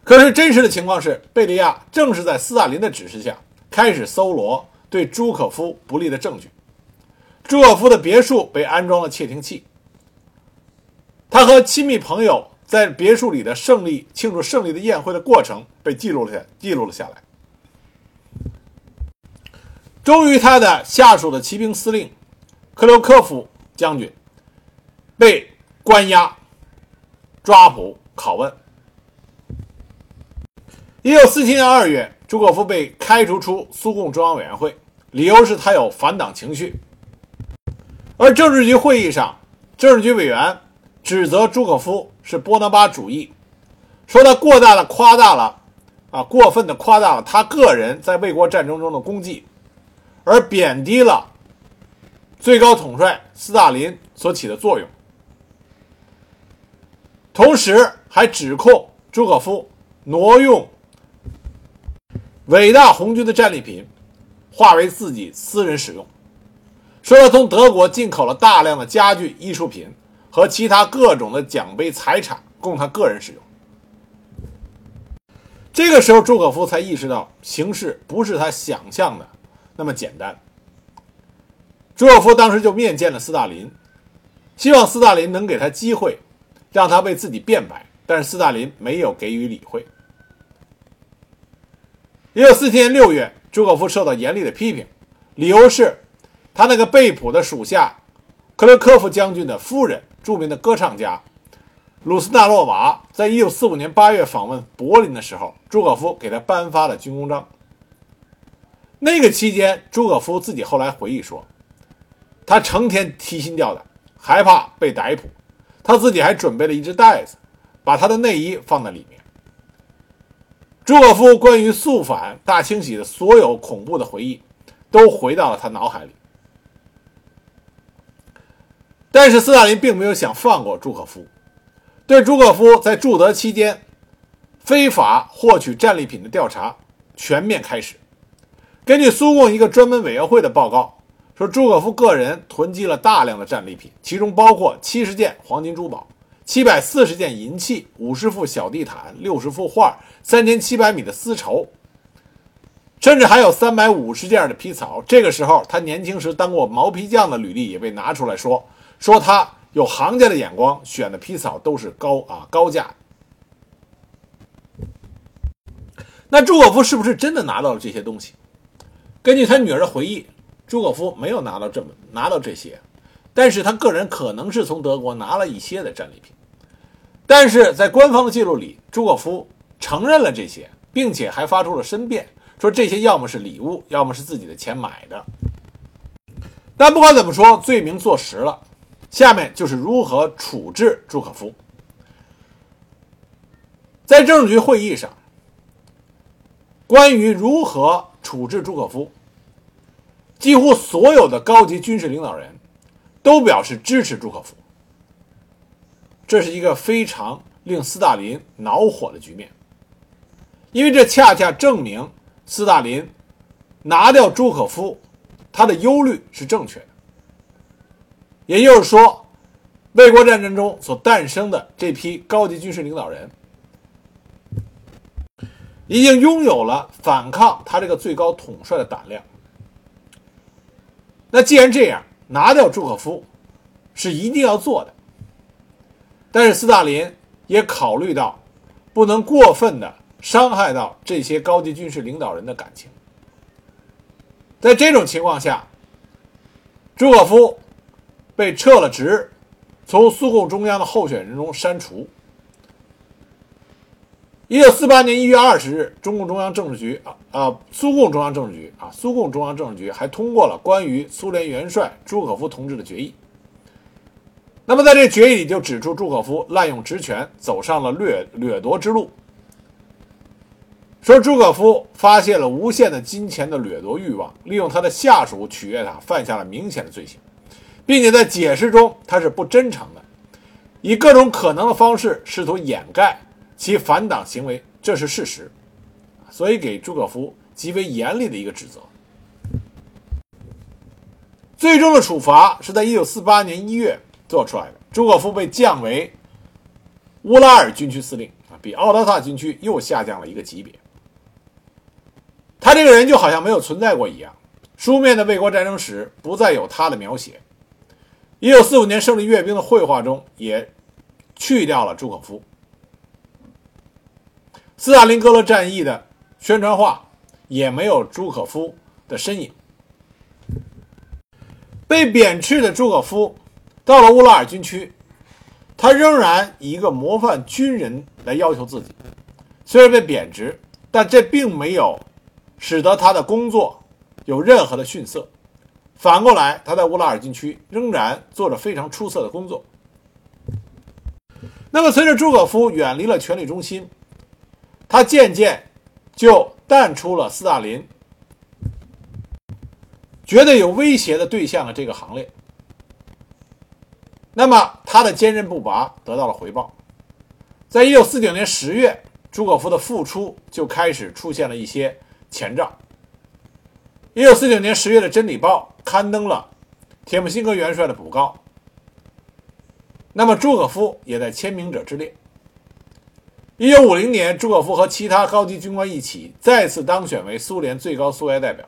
可是真实的情况是，贝利亚正是在斯大林的指示下开始搜罗对朱可夫不利的证据。朱可夫的别墅被安装了窃听器，他和亲密朋友在别墅里的胜利庆祝胜利的宴会的过程被记录了下记录了下来。终于，他的下属的骑兵司令克留科夫将军被关押、抓捕、拷问。一九四七年二月，朱可夫被开除出苏共中央委员会，理由是他有反党情绪。而政治局会议上，政治局委员指责朱可夫是波拿巴主义，说他过大的夸大了，啊，过分的夸大了他个人在卫国战争中的功绩，而贬低了最高统帅斯大林所起的作用，同时还指控朱可夫挪用。伟大红军的战利品，化为自己私人使用。说他从德国进口了大量的家具、艺术品和其他各种的奖杯财产，供他个人使用。这个时候，朱可夫才意识到形势不是他想象的那么简单。朱可夫当时就面见了斯大林，希望斯大林能给他机会，让他为自己辩白。但是斯大林没有给予理会。一九四七年六月，朱可夫受到严厉的批评，理由是，他那个被捕的属下克雷科夫将军的夫人，著名的歌唱家鲁斯纳洛娃，在一九四五年八月访问柏林的时候，朱可夫给他颁发了军功章。那个期间，朱可夫自己后来回忆说，他成天提心吊胆，害怕被逮捕，他自己还准备了一只袋子，把他的内衣放在里面。朱可夫关于肃反大清洗的所有恐怖的回忆，都回到了他脑海里。但是斯大林并没有想放过朱可夫，对朱可夫在驻德期间非法获取战利品的调查全面开始。根据苏共一个专门委员会的报告说，朱可夫个人囤积了大量的战利品，其中包括七十件黄金珠宝、七百四十件银器、五十幅小地毯、六十幅画、三千七百米的丝绸，甚至还有三百五十件的皮草。这个时候，他年轻时当过毛皮匠的履历也被拿出来说，说他有行家的眼光，选的皮草都是高啊高价。那朱可夫是不是真的拿到了这些东西？根据他女儿的回忆，朱可夫没有拿到这么拿到这些，但是他个人可能是从德国拿了一些的战利品。但是在官方的记录里，朱可夫承认了这些，并且还发出了申辩，说这些要么是礼物，要么是自己的钱买的。但不管怎么说，罪名坐实了，下面就是如何处置朱可夫。在政治局会议上，关于如何处置朱可夫。几乎所有的高级军事领导人都表示支持朱可夫，这是一个非常令斯大林恼火的局面，因为这恰恰证明斯大林拿掉朱可夫，他的忧虑是正确的。也就是说，卫国战争中所诞生的这批高级军事领导人，已经拥有了反抗他这个最高统帅的胆量。那既然这样，拿掉朱可夫是一定要做的。但是斯大林也考虑到，不能过分的伤害到这些高级军事领导人的感情。在这种情况下，朱可夫被撤了职，从苏共中央的候选人中删除。一九四八年一月二十日，中共中央政治局啊啊，苏共中央政治局啊，苏共中央政治局还通过了关于苏联元帅朱可夫同志的决议。那么在这决议里就指出，朱可夫滥用职权，走上了掠掠夺之路。说朱可夫发泄了无限的金钱的掠夺欲望，利用他的下属取悦他，犯下了明显的罪行，并且在解释中他是不真诚的，以各种可能的方式试图掩盖。其反党行为，这是事实，所以给朱可夫极为严厉的一个指责。最终的处罚是在一九四八年一月做出来的，朱可夫被降为乌拉尔军区司令啊，比奥德萨军区又下降了一个级别。他这个人就好像没有存在过一样，书面的卫国战争史不再有他的描写。一九四五年胜利阅兵的绘画中也去掉了朱可夫。斯大林格勒战役的宣传画也没有朱可夫的身影。被贬斥的朱可夫到了乌拉尔军区，他仍然以一个模范军人来要求自己。虽然被贬职，但这并没有使得他的工作有任何的逊色。反过来，他在乌拉尔军区仍然做着非常出色的工作。那么，随着朱可夫远离了权力中心。他渐渐就淡出了斯大林觉得有威胁的对象的这个行列。那么他的坚韧不拔得到了回报。在一九四九年十月，朱可夫的复出就开始出现了一些前兆。一九四九年十月的《真理报》刊登了铁木辛格元帅的补告，那么朱可夫也在签名者之列。一九五零年，朱可夫和其他高级军官一起再次当选为苏联最高苏维埃代表。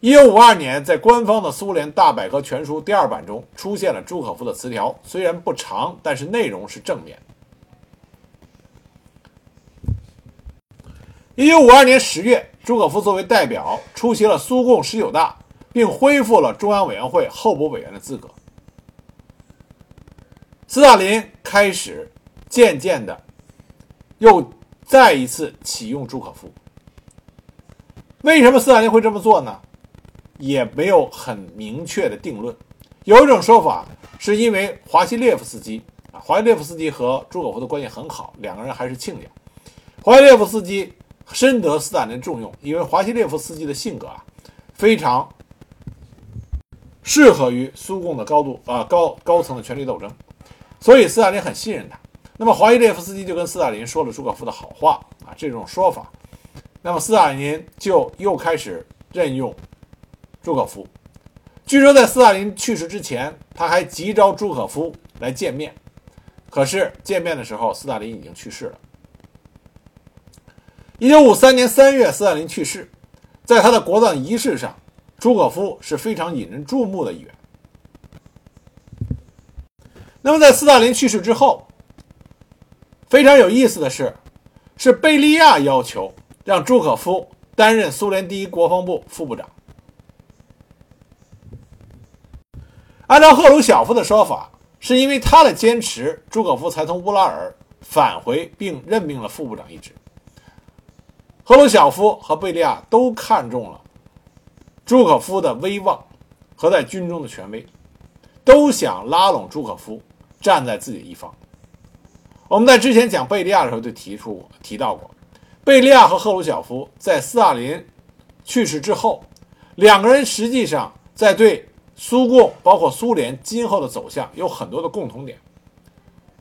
一九五二年，在官方的苏联大百科全书第二版中出现了朱可夫的词条，虽然不长，但是内容是正面。一九五二年十月，朱可夫作为代表出席了苏共十九大，并恢复了中央委员会候补委员的资格。斯大林开始渐渐的。又再一次启用朱可夫。为什么斯大林会这么做呢？也没有很明确的定论。有一种说法是因为华西列夫斯基啊，华西列夫斯基和朱可夫的关系很好，两个人还是亲家。华西列夫斯基深得斯大林重用，因为华西列夫斯基的性格啊，非常适合于苏共的高度啊高高层的权力斗争，所以斯大林很信任他。那么华西列夫斯基就跟斯大林说了朱可夫的好话啊，这种说法，那么斯大林就又开始任用朱可夫。据说在斯大林去世之前，他还急召朱可夫来见面，可是见面的时候，斯大林已经去世了。一九五三年三月，斯大林去世，在他的国葬仪式上，朱可夫是非常引人注目的一员。那么，在斯大林去世之后，非常有意思的是，是贝利亚要求让朱可夫担任苏联第一国防部副部长。按照赫鲁晓夫的说法，是因为他的坚持，朱可夫才从乌拉尔返回并任命了副部长一职。赫鲁晓夫和贝利亚都看中了朱可夫的威望和在军中的权威，都想拉拢朱可夫站在自己一方。我们在之前讲贝利亚的时候就提出过、提到过，贝利亚和赫鲁晓夫在斯大林去世之后，两个人实际上在对苏共包括苏联今后的走向有很多的共同点，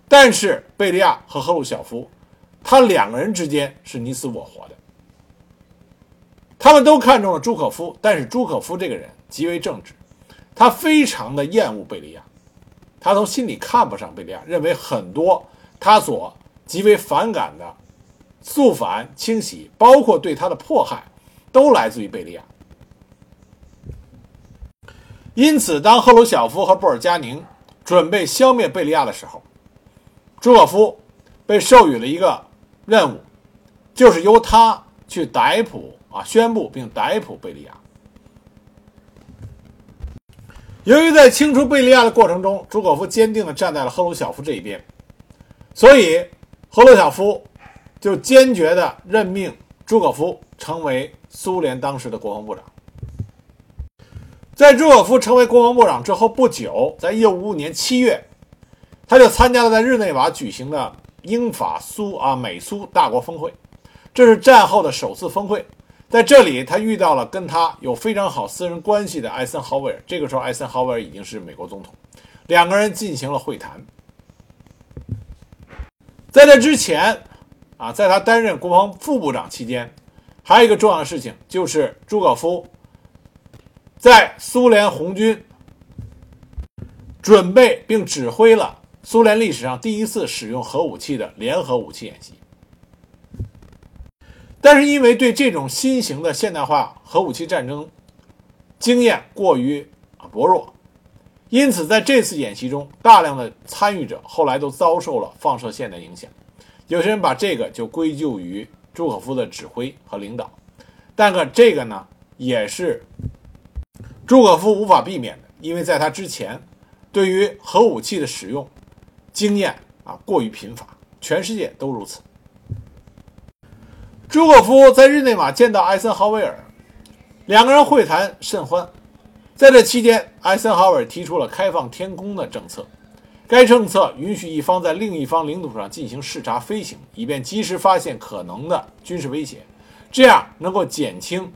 但是贝利亚和赫鲁晓夫，他两个人之间是你死我活的。他们都看中了朱可夫，但是朱可夫这个人极为正直，他非常的厌恶贝利亚，他从心里看不上贝利亚，认为很多他所极为反感的肃反清洗，包括对他的迫害，都来自于贝利亚。因此，当赫鲁晓夫和布尔加宁准备消灭贝利亚的时候，朱可夫被授予了一个任务，就是由他去逮捕。啊！宣布并逮捕贝利亚。由于在清除贝利亚的过程中，朱可夫坚定地站在了赫鲁晓夫这一边，所以赫鲁晓夫就坚决地任命朱可夫成为苏联当时的国防部长。在朱可夫成为国防部长之后不久，在一九五五年七月，他就参加了在日内瓦举行的英法苏啊美苏大国峰会，这是战后的首次峰会。在这里，他遇到了跟他有非常好私人关系的艾森豪威尔。这个时候，艾森豪威尔已经是美国总统，两个人进行了会谈。在这之前，啊，在他担任国防副部长期间，还有一个重要的事情，就是朱可夫在苏联红军准备并指挥了苏联历史上第一次使用核武器的联合武器演习。但是因为对这种新型的现代化核武器战争经验过于薄弱，因此在这次演习中，大量的参与者后来都遭受了放射线的影响。有些人把这个就归咎于朱可夫的指挥和领导，但可这个呢，也是朱可夫无法避免的，因为在他之前，对于核武器的使用经验啊过于贫乏，全世界都如此。朱可夫在日内瓦见到艾森豪威尔，两个人会谈甚欢。在这期间，艾森豪威尔提出了开放天空的政策，该政策允许一方在另一方领土上进行视察飞行，以便及时发现可能的军事威胁，这样能够减轻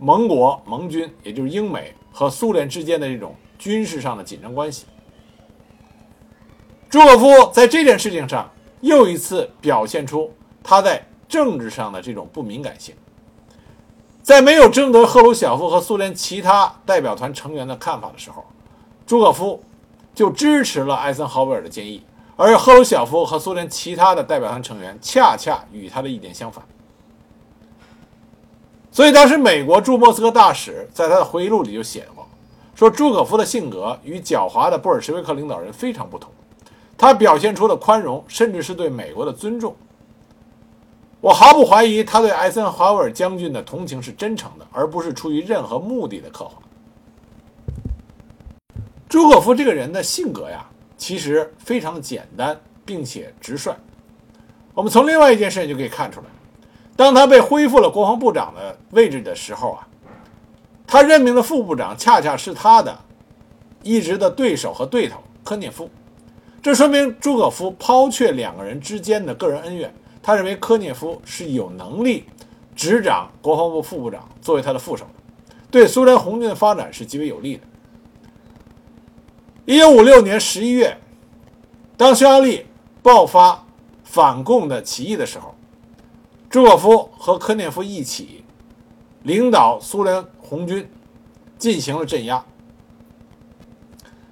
盟国盟军，也就是英美和苏联之间的这种军事上的紧张关系。朱可夫在这件事情上又一次表现出他在。政治上的这种不敏感性，在没有征得赫鲁晓夫和苏联其他代表团成员的看法的时候，朱可夫就支持了艾森豪威尔的建议，而赫鲁晓夫和苏联其他的代表团成员恰恰与他的意见相反。所以当时美国驻莫斯科大使在他的回忆录里就写过，说朱可夫的性格与狡猾的布尔什维克领导人非常不同，他表现出了宽容，甚至是对美国的尊重。我毫不怀疑他对艾森豪威尔将军的同情是真诚的，而不是出于任何目的的刻画。朱可夫这个人的性格呀，其实非常的简单，并且直率。我们从另外一件事情就可以看出来，当他被恢复了国防部长的位置的时候啊，他任命的副部长恰恰是他的一直的对手和对头科涅夫，这说明朱可夫抛却两个人之间的个人恩怨。他认为科涅夫是有能力执掌国防部副部长，作为他的副手的，对苏联红军的发展是极为有利的。一九五六年十一月，当匈牙利爆发反共的起义的时候，朱可夫和科涅夫一起领导苏联红军进行了镇压。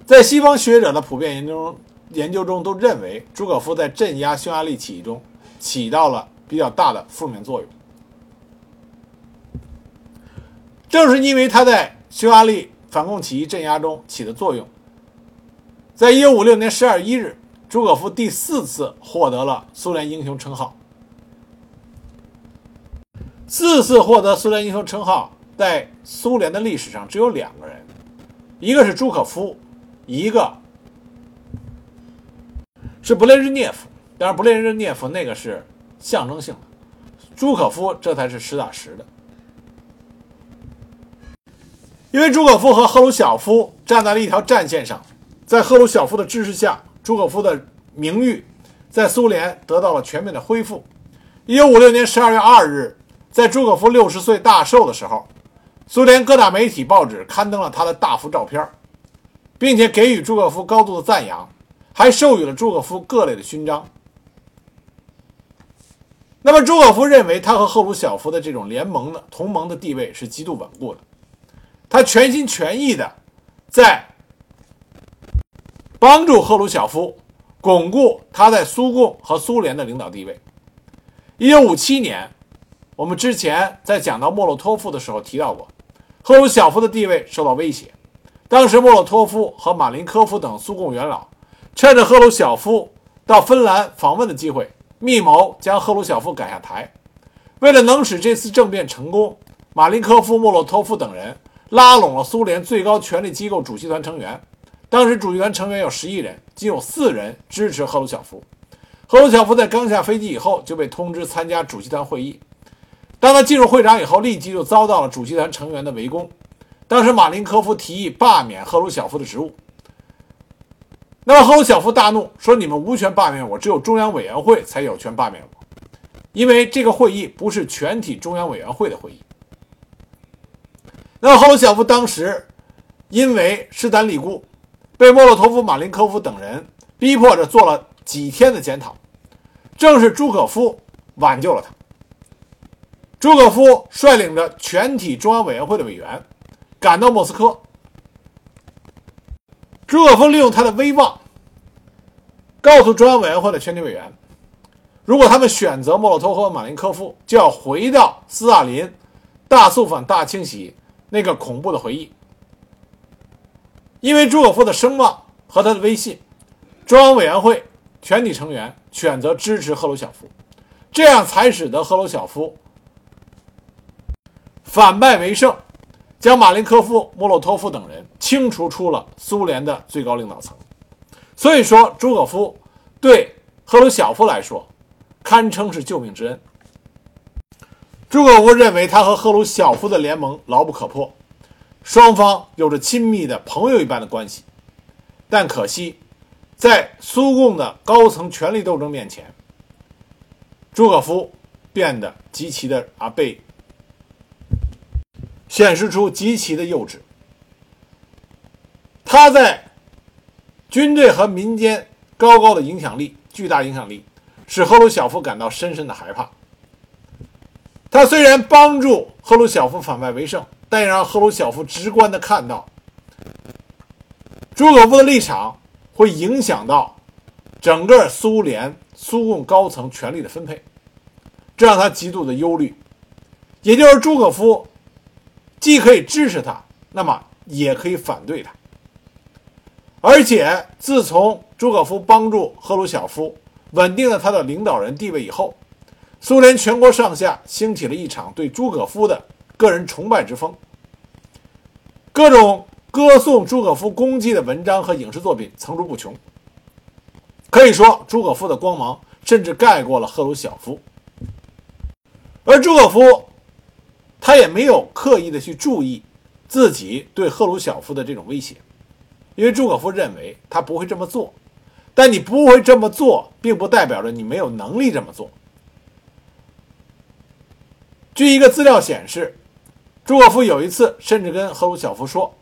在西方学者的普遍研究中，研究中都认为朱可夫在镇压匈牙利起义中起到了比较大的负面作用。正是因为他在匈牙利反共起义镇压中起的作用，在一九五六年十二月一日，朱可夫第四次获得了苏联英雄称号。四次获得苏联英雄称号，在苏联的历史上只有两个人，一个是朱可夫，一个是勃列日涅夫。当然，勃列日涅夫那个是象征性的，朱可夫这才是实打实的。因为朱可夫和赫鲁晓夫站在了一条战线上，在赫鲁晓夫的支持下，朱可夫的名誉在苏联得到了全面的恢复。一九五六年十二月二日，在朱可夫六十岁大寿的时候，苏联各大媒体报纸刊登了他的大幅照片，并且给予朱可夫高度的赞扬，还授予了朱可夫各类的勋章。那么，朱可夫认为他和赫鲁晓夫的这种联盟的同盟的地位是极度稳固的。他全心全意的在帮助赫鲁晓夫巩固他在苏共和苏联的领导地位。一九五七年，我们之前在讲到莫洛托夫的时候提到过，赫鲁晓夫的地位受到威胁。当时，莫洛托夫和马林科夫等苏共元老趁着赫鲁晓夫到芬兰访问的机会，密谋将赫鲁晓夫赶下台。为了能使这次政变成功，马林科夫、莫洛托夫等人。拉拢了苏联最高权力机构主席团成员，当时主席团成员有十一人，仅有四人支持赫鲁晓夫。赫鲁晓夫在刚下飞机以后就被通知参加主席团会议。当他进入会场以后，立即就遭到了主席团成员的围攻。当时马林科夫提议罢免赫鲁晓夫的职务，那么赫鲁晓夫大怒，说：“你们无权罢免我，只有中央委员会才有权罢免我，因为这个会议不是全体中央委员会的会议。”那么赫鲁晓夫当时因为势单力孤，被莫洛托夫、马林科夫等人逼迫着做了几天的检讨。正是朱可夫挽救了他。朱可夫率领着全体中央委员会的委员赶到莫斯科。朱可夫利用他的威望，告诉中央委员会的全体委员，如果他们选择莫洛托夫和马林科夫，就要回到斯大林大肃反、大清洗。那个恐怖的回忆，因为朱可夫的声望和他的威信，中央委员会全体成员选择支持赫鲁晓夫，这样才使得赫鲁晓夫反败为胜，将马林科夫、莫洛托夫等人清除出了苏联的最高领导层。所以说，朱可夫对赫鲁晓夫来说，堪称是救命之恩。朱可夫认为他和赫鲁晓夫的联盟牢不可破，双方有着亲密的朋友一般的关系。但可惜，在苏共的高层权力斗争面前，朱可夫变得极其的啊被显示出极其的幼稚。他在军队和民间高高的影响力、巨大影响力，使赫鲁晓夫感到深深的害怕。他虽然帮助赫鲁晓夫反败为胜，但也让赫鲁晓夫直观的看到，朱可夫的立场会影响到整个苏联苏共高层权力的分配，这让他极度的忧虑。也就是朱可夫既可以支持他，那么也可以反对他。而且自从朱可夫帮助赫鲁晓夫稳定了他的领导人地位以后。苏联全国上下兴起了一场对朱可夫的个人崇拜之风，各种歌颂朱可夫功绩的文章和影视作品层出不穷。可以说，朱可夫的光芒甚至盖过了赫鲁晓夫。而朱可夫，他也没有刻意的去注意自己对赫鲁晓夫的这种威胁，因为朱可夫认为他不会这么做。但你不会这么做，并不代表着你没有能力这么做。据一个资料显示，朱可夫有一次甚至跟赫鲁晓夫说：“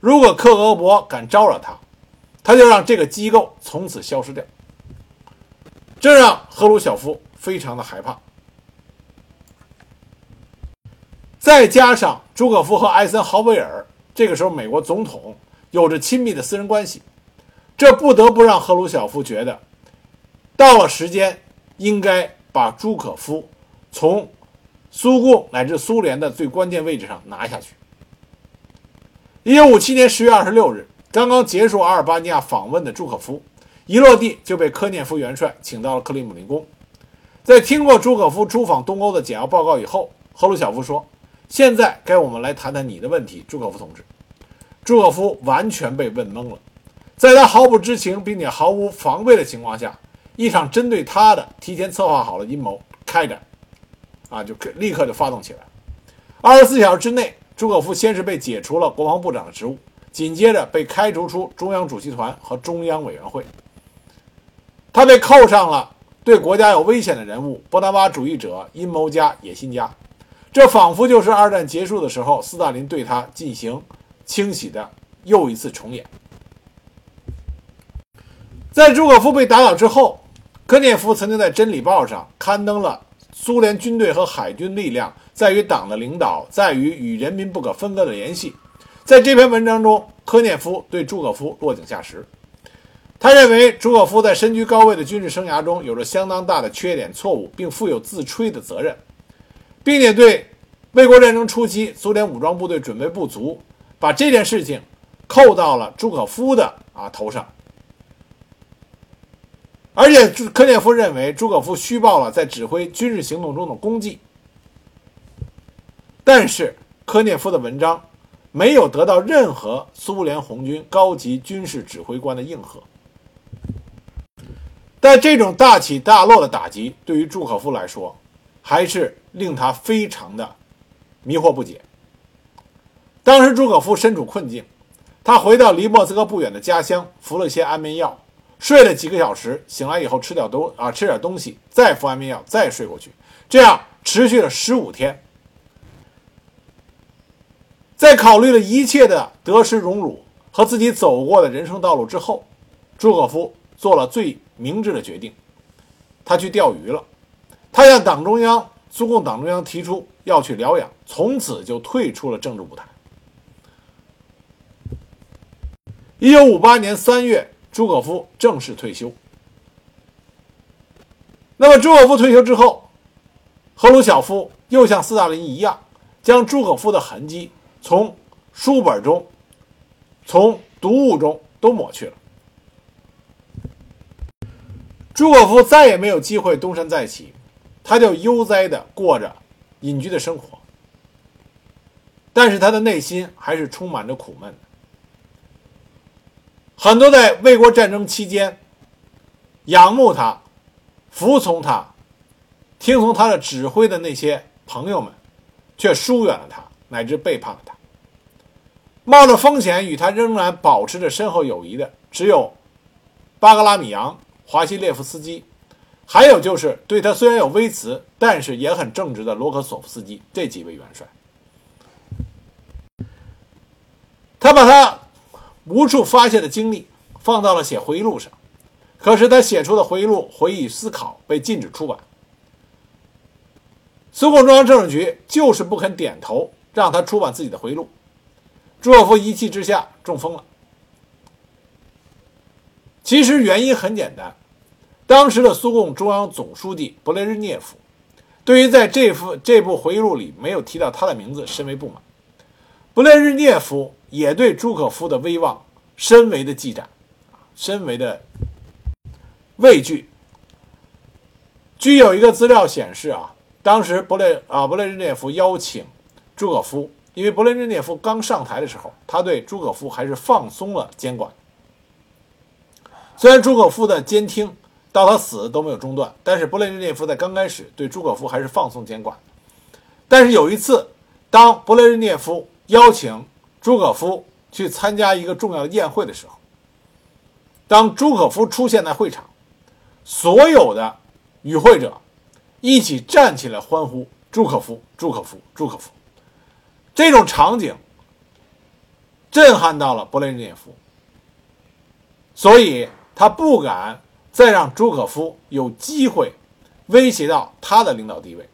如果克格勃敢招惹他，他就让这个机构从此消失掉。”这让赫鲁晓夫非常的害怕。再加上朱可夫和艾森豪威尔这个时候美国总统有着亲密的私人关系，这不得不让赫鲁晓夫觉得，到了时间应该把朱可夫从苏共乃至苏联的最关键位置上拿下去。一九五七年十月二十六日，刚刚结束阿尔巴尼亚访问的朱可夫一落地就被科涅夫元帅请到了克里姆林宫。在听过朱可夫出访东欧的简要报告以后，赫鲁晓夫说。现在该我们来谈谈你的问题，朱可夫同志。朱可夫完全被问懵了，在他毫不知情并且毫无防备的情况下，一场针对他的提前策划好了阴谋开展，啊，就立刻就发动起来。二十四小时之内，朱可夫先是被解除了国防部长的职务，紧接着被开除出中央主席团和中央委员会。他被扣上了对国家有危险的人物、波拿巴主义者、阴谋家、野心家。这仿佛就是二战结束的时候，斯大林对他进行清洗的又一次重演。在朱可夫被打倒之后，科涅夫曾经在《真理报》上刊登了苏联军队和海军力量在于党的领导，在于与人民不可分割的联系。在这篇文章中，科涅夫对朱可夫落井下石，他认为朱可夫在身居高位的军事生涯中有着相当大的缺点、错误，并负有自吹的责任。并且对卫国战争初期苏联武装部队准备不足，把这件事情扣到了朱可夫的啊头上。而且科涅夫认为朱可夫虚报了在指挥军事行动中的功绩。但是科涅夫的文章没有得到任何苏联红军高级军事指挥官的应和。但这种大起大落的打击对于朱可夫来说，还是。令他非常的迷惑不解。当时朱可夫身处困境，他回到离莫斯科不远的家乡，服了些安眠药，睡了几个小时，醒来以后吃点东啊吃点东西，再服安眠药，再睡过去，这样持续了十五天。在考虑了一切的得失荣辱和自己走过的人生道路之后，朱可夫做了最明智的决定，他去钓鱼了，他向党中央。苏共党中央提出要去疗养，从此就退出了政治舞台。一九五八年三月，朱可夫正式退休。那么，朱可夫退休之后，赫鲁晓夫又像斯大林一样，将朱可夫的痕迹从书本中、从读物中都抹去了。朱可夫再也没有机会东山再起。他就悠哉地过着隐居的生活，但是他的内心还是充满着苦闷。很多在卫国战争期间仰慕他、服从他、听从他的指挥的那些朋友们，却疏远了他，乃至背叛了他。冒着风险与他仍然保持着深厚友谊的，只有巴格拉米扬、华西列夫斯基。还有就是对他虽然有微词，但是也很正直的罗克索夫斯基这几位元帅，他把他无处发泄的精力放到了写回忆录上，可是他写出的回忆录回忆思考被禁止出版，苏共中央政治局就是不肯点头让他出版自己的回忆录，朱可夫一气之下中风了。其实原因很简单。当时的苏共中央总书记勃列日涅夫，对于在这幅这部回忆录里没有提到他的名字深为不满。勃列日涅夫也对朱可夫的威望深为的忌惮，深为的畏惧。据有一个资料显示啊，当时勃列啊勃列日涅夫邀请朱可夫，因为勃列日涅夫刚上台的时候，他对朱可夫还是放松了监管。虽然朱可夫的监听。到他死都没有中断，但是勃列日涅夫在刚开始对朱可夫还是放松监管。但是有一次，当勃列日涅夫邀请朱可夫去参加一个重要的宴会的时候，当朱可夫出现在会场，所有的与会者一起站起来欢呼“朱可夫，朱可夫，朱可夫”。这种场景震撼到了勃列日涅夫，所以他不敢。再让朱可夫有机会威胁到他的领导地位。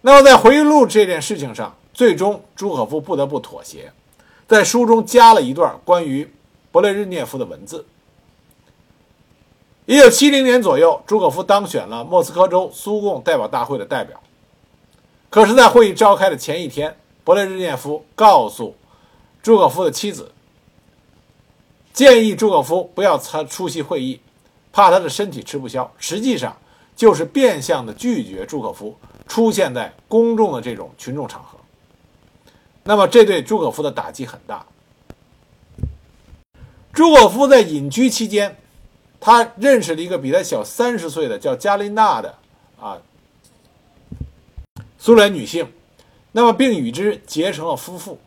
那么在回忆录这件事情上，最终朱可夫不得不妥协，在书中加了一段关于勃列日涅夫的文字。一九七零年左右，朱可夫当选了莫斯科州苏共代表大会的代表。可是，在会议召开的前一天，勃列日涅夫告诉朱可夫的妻子，建议朱可夫不要参出席会议，怕他的身体吃不消。实际上，就是变相的拒绝朱可夫出现在公众的这种群众场合。那么，这对朱可夫的打击很大。朱可夫在隐居期间，他认识了一个比他小三十岁的叫加琳娜的啊。苏联女性，那么并与之结成了夫妇。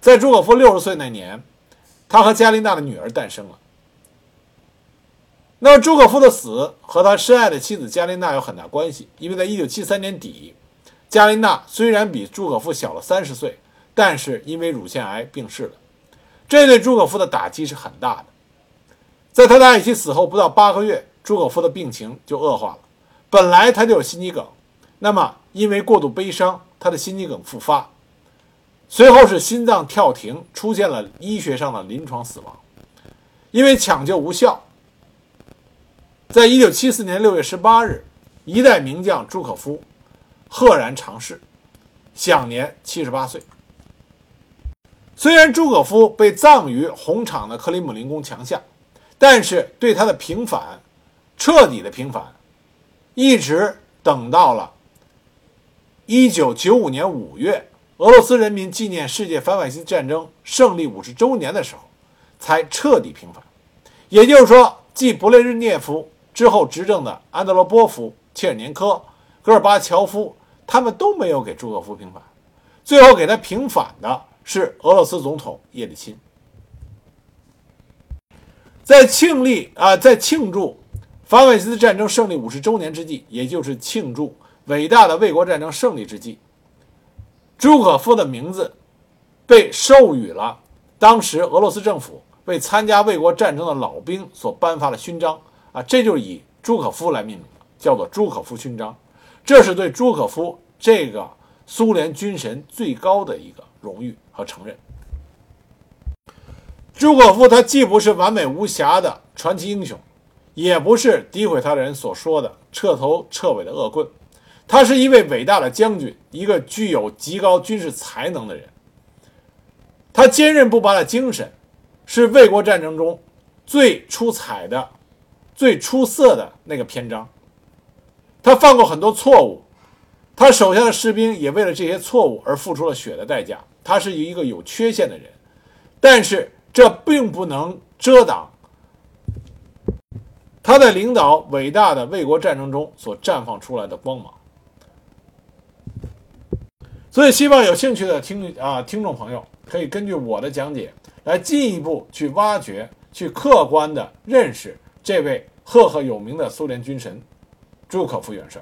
在朱可夫六十岁那年，他和加琳娜的女儿诞生了。那么朱可夫的死和他深爱的妻子加琳娜有很大关系，因为在一九七三年底，加琳娜虽然比朱可夫小了三十岁，但是因为乳腺癌病逝了，这对朱可夫的打击是很大的。在他的爱妻死后不到八个月，朱可夫的病情就恶化了。本来他就有心肌梗。那么，因为过度悲伤，他的心肌梗复发，随后是心脏跳停，出现了医学上的临床死亡。因为抢救无效，在一九七四年六月十八日，一代名将朱可夫赫然长逝，享年七十八岁。虽然朱可夫被葬于红场的克里姆林宫墙下，但是对他的平反，彻底的平反，一直等到了。一九九五年五月，俄罗斯人民纪念世界反法西斯战争胜利五十周年的时候，才彻底平反。也就是说，继勃列日涅夫之后执政的安德罗波夫、切尔年科、戈尔巴乔夫，他们都没有给朱可夫平反。最后给他平反的是俄罗斯总统叶利钦。在庆历啊，在庆祝反法西斯战争胜利五十周年之际，也就是庆祝。伟大的卫国战争胜利之际，朱可夫的名字被授予了当时俄罗斯政府为参加卫国战争的老兵所颁发的勋章啊，这就以朱可夫来命名，叫做朱可夫勋章。这是对朱可夫这个苏联军神最高的一个荣誉和承认。朱可夫他既不是完美无瑕的传奇英雄，也不是诋毁他的人所说的彻头彻尾的恶棍。他是一位伟大的将军，一个具有极高军事才能的人。他坚韧不拔的精神，是卫国战争中最出彩的、最出色的那个篇章。他犯过很多错误，他手下的士兵也为了这些错误而付出了血的代价。他是一个有缺陷的人，但是这并不能遮挡他在领导伟大的卫国战争中所绽放出来的光芒。所以，希望有兴趣的听啊听众朋友可以根据我的讲解来进一步去挖掘、去客观的认识这位赫赫有名的苏联军神朱可夫元帅。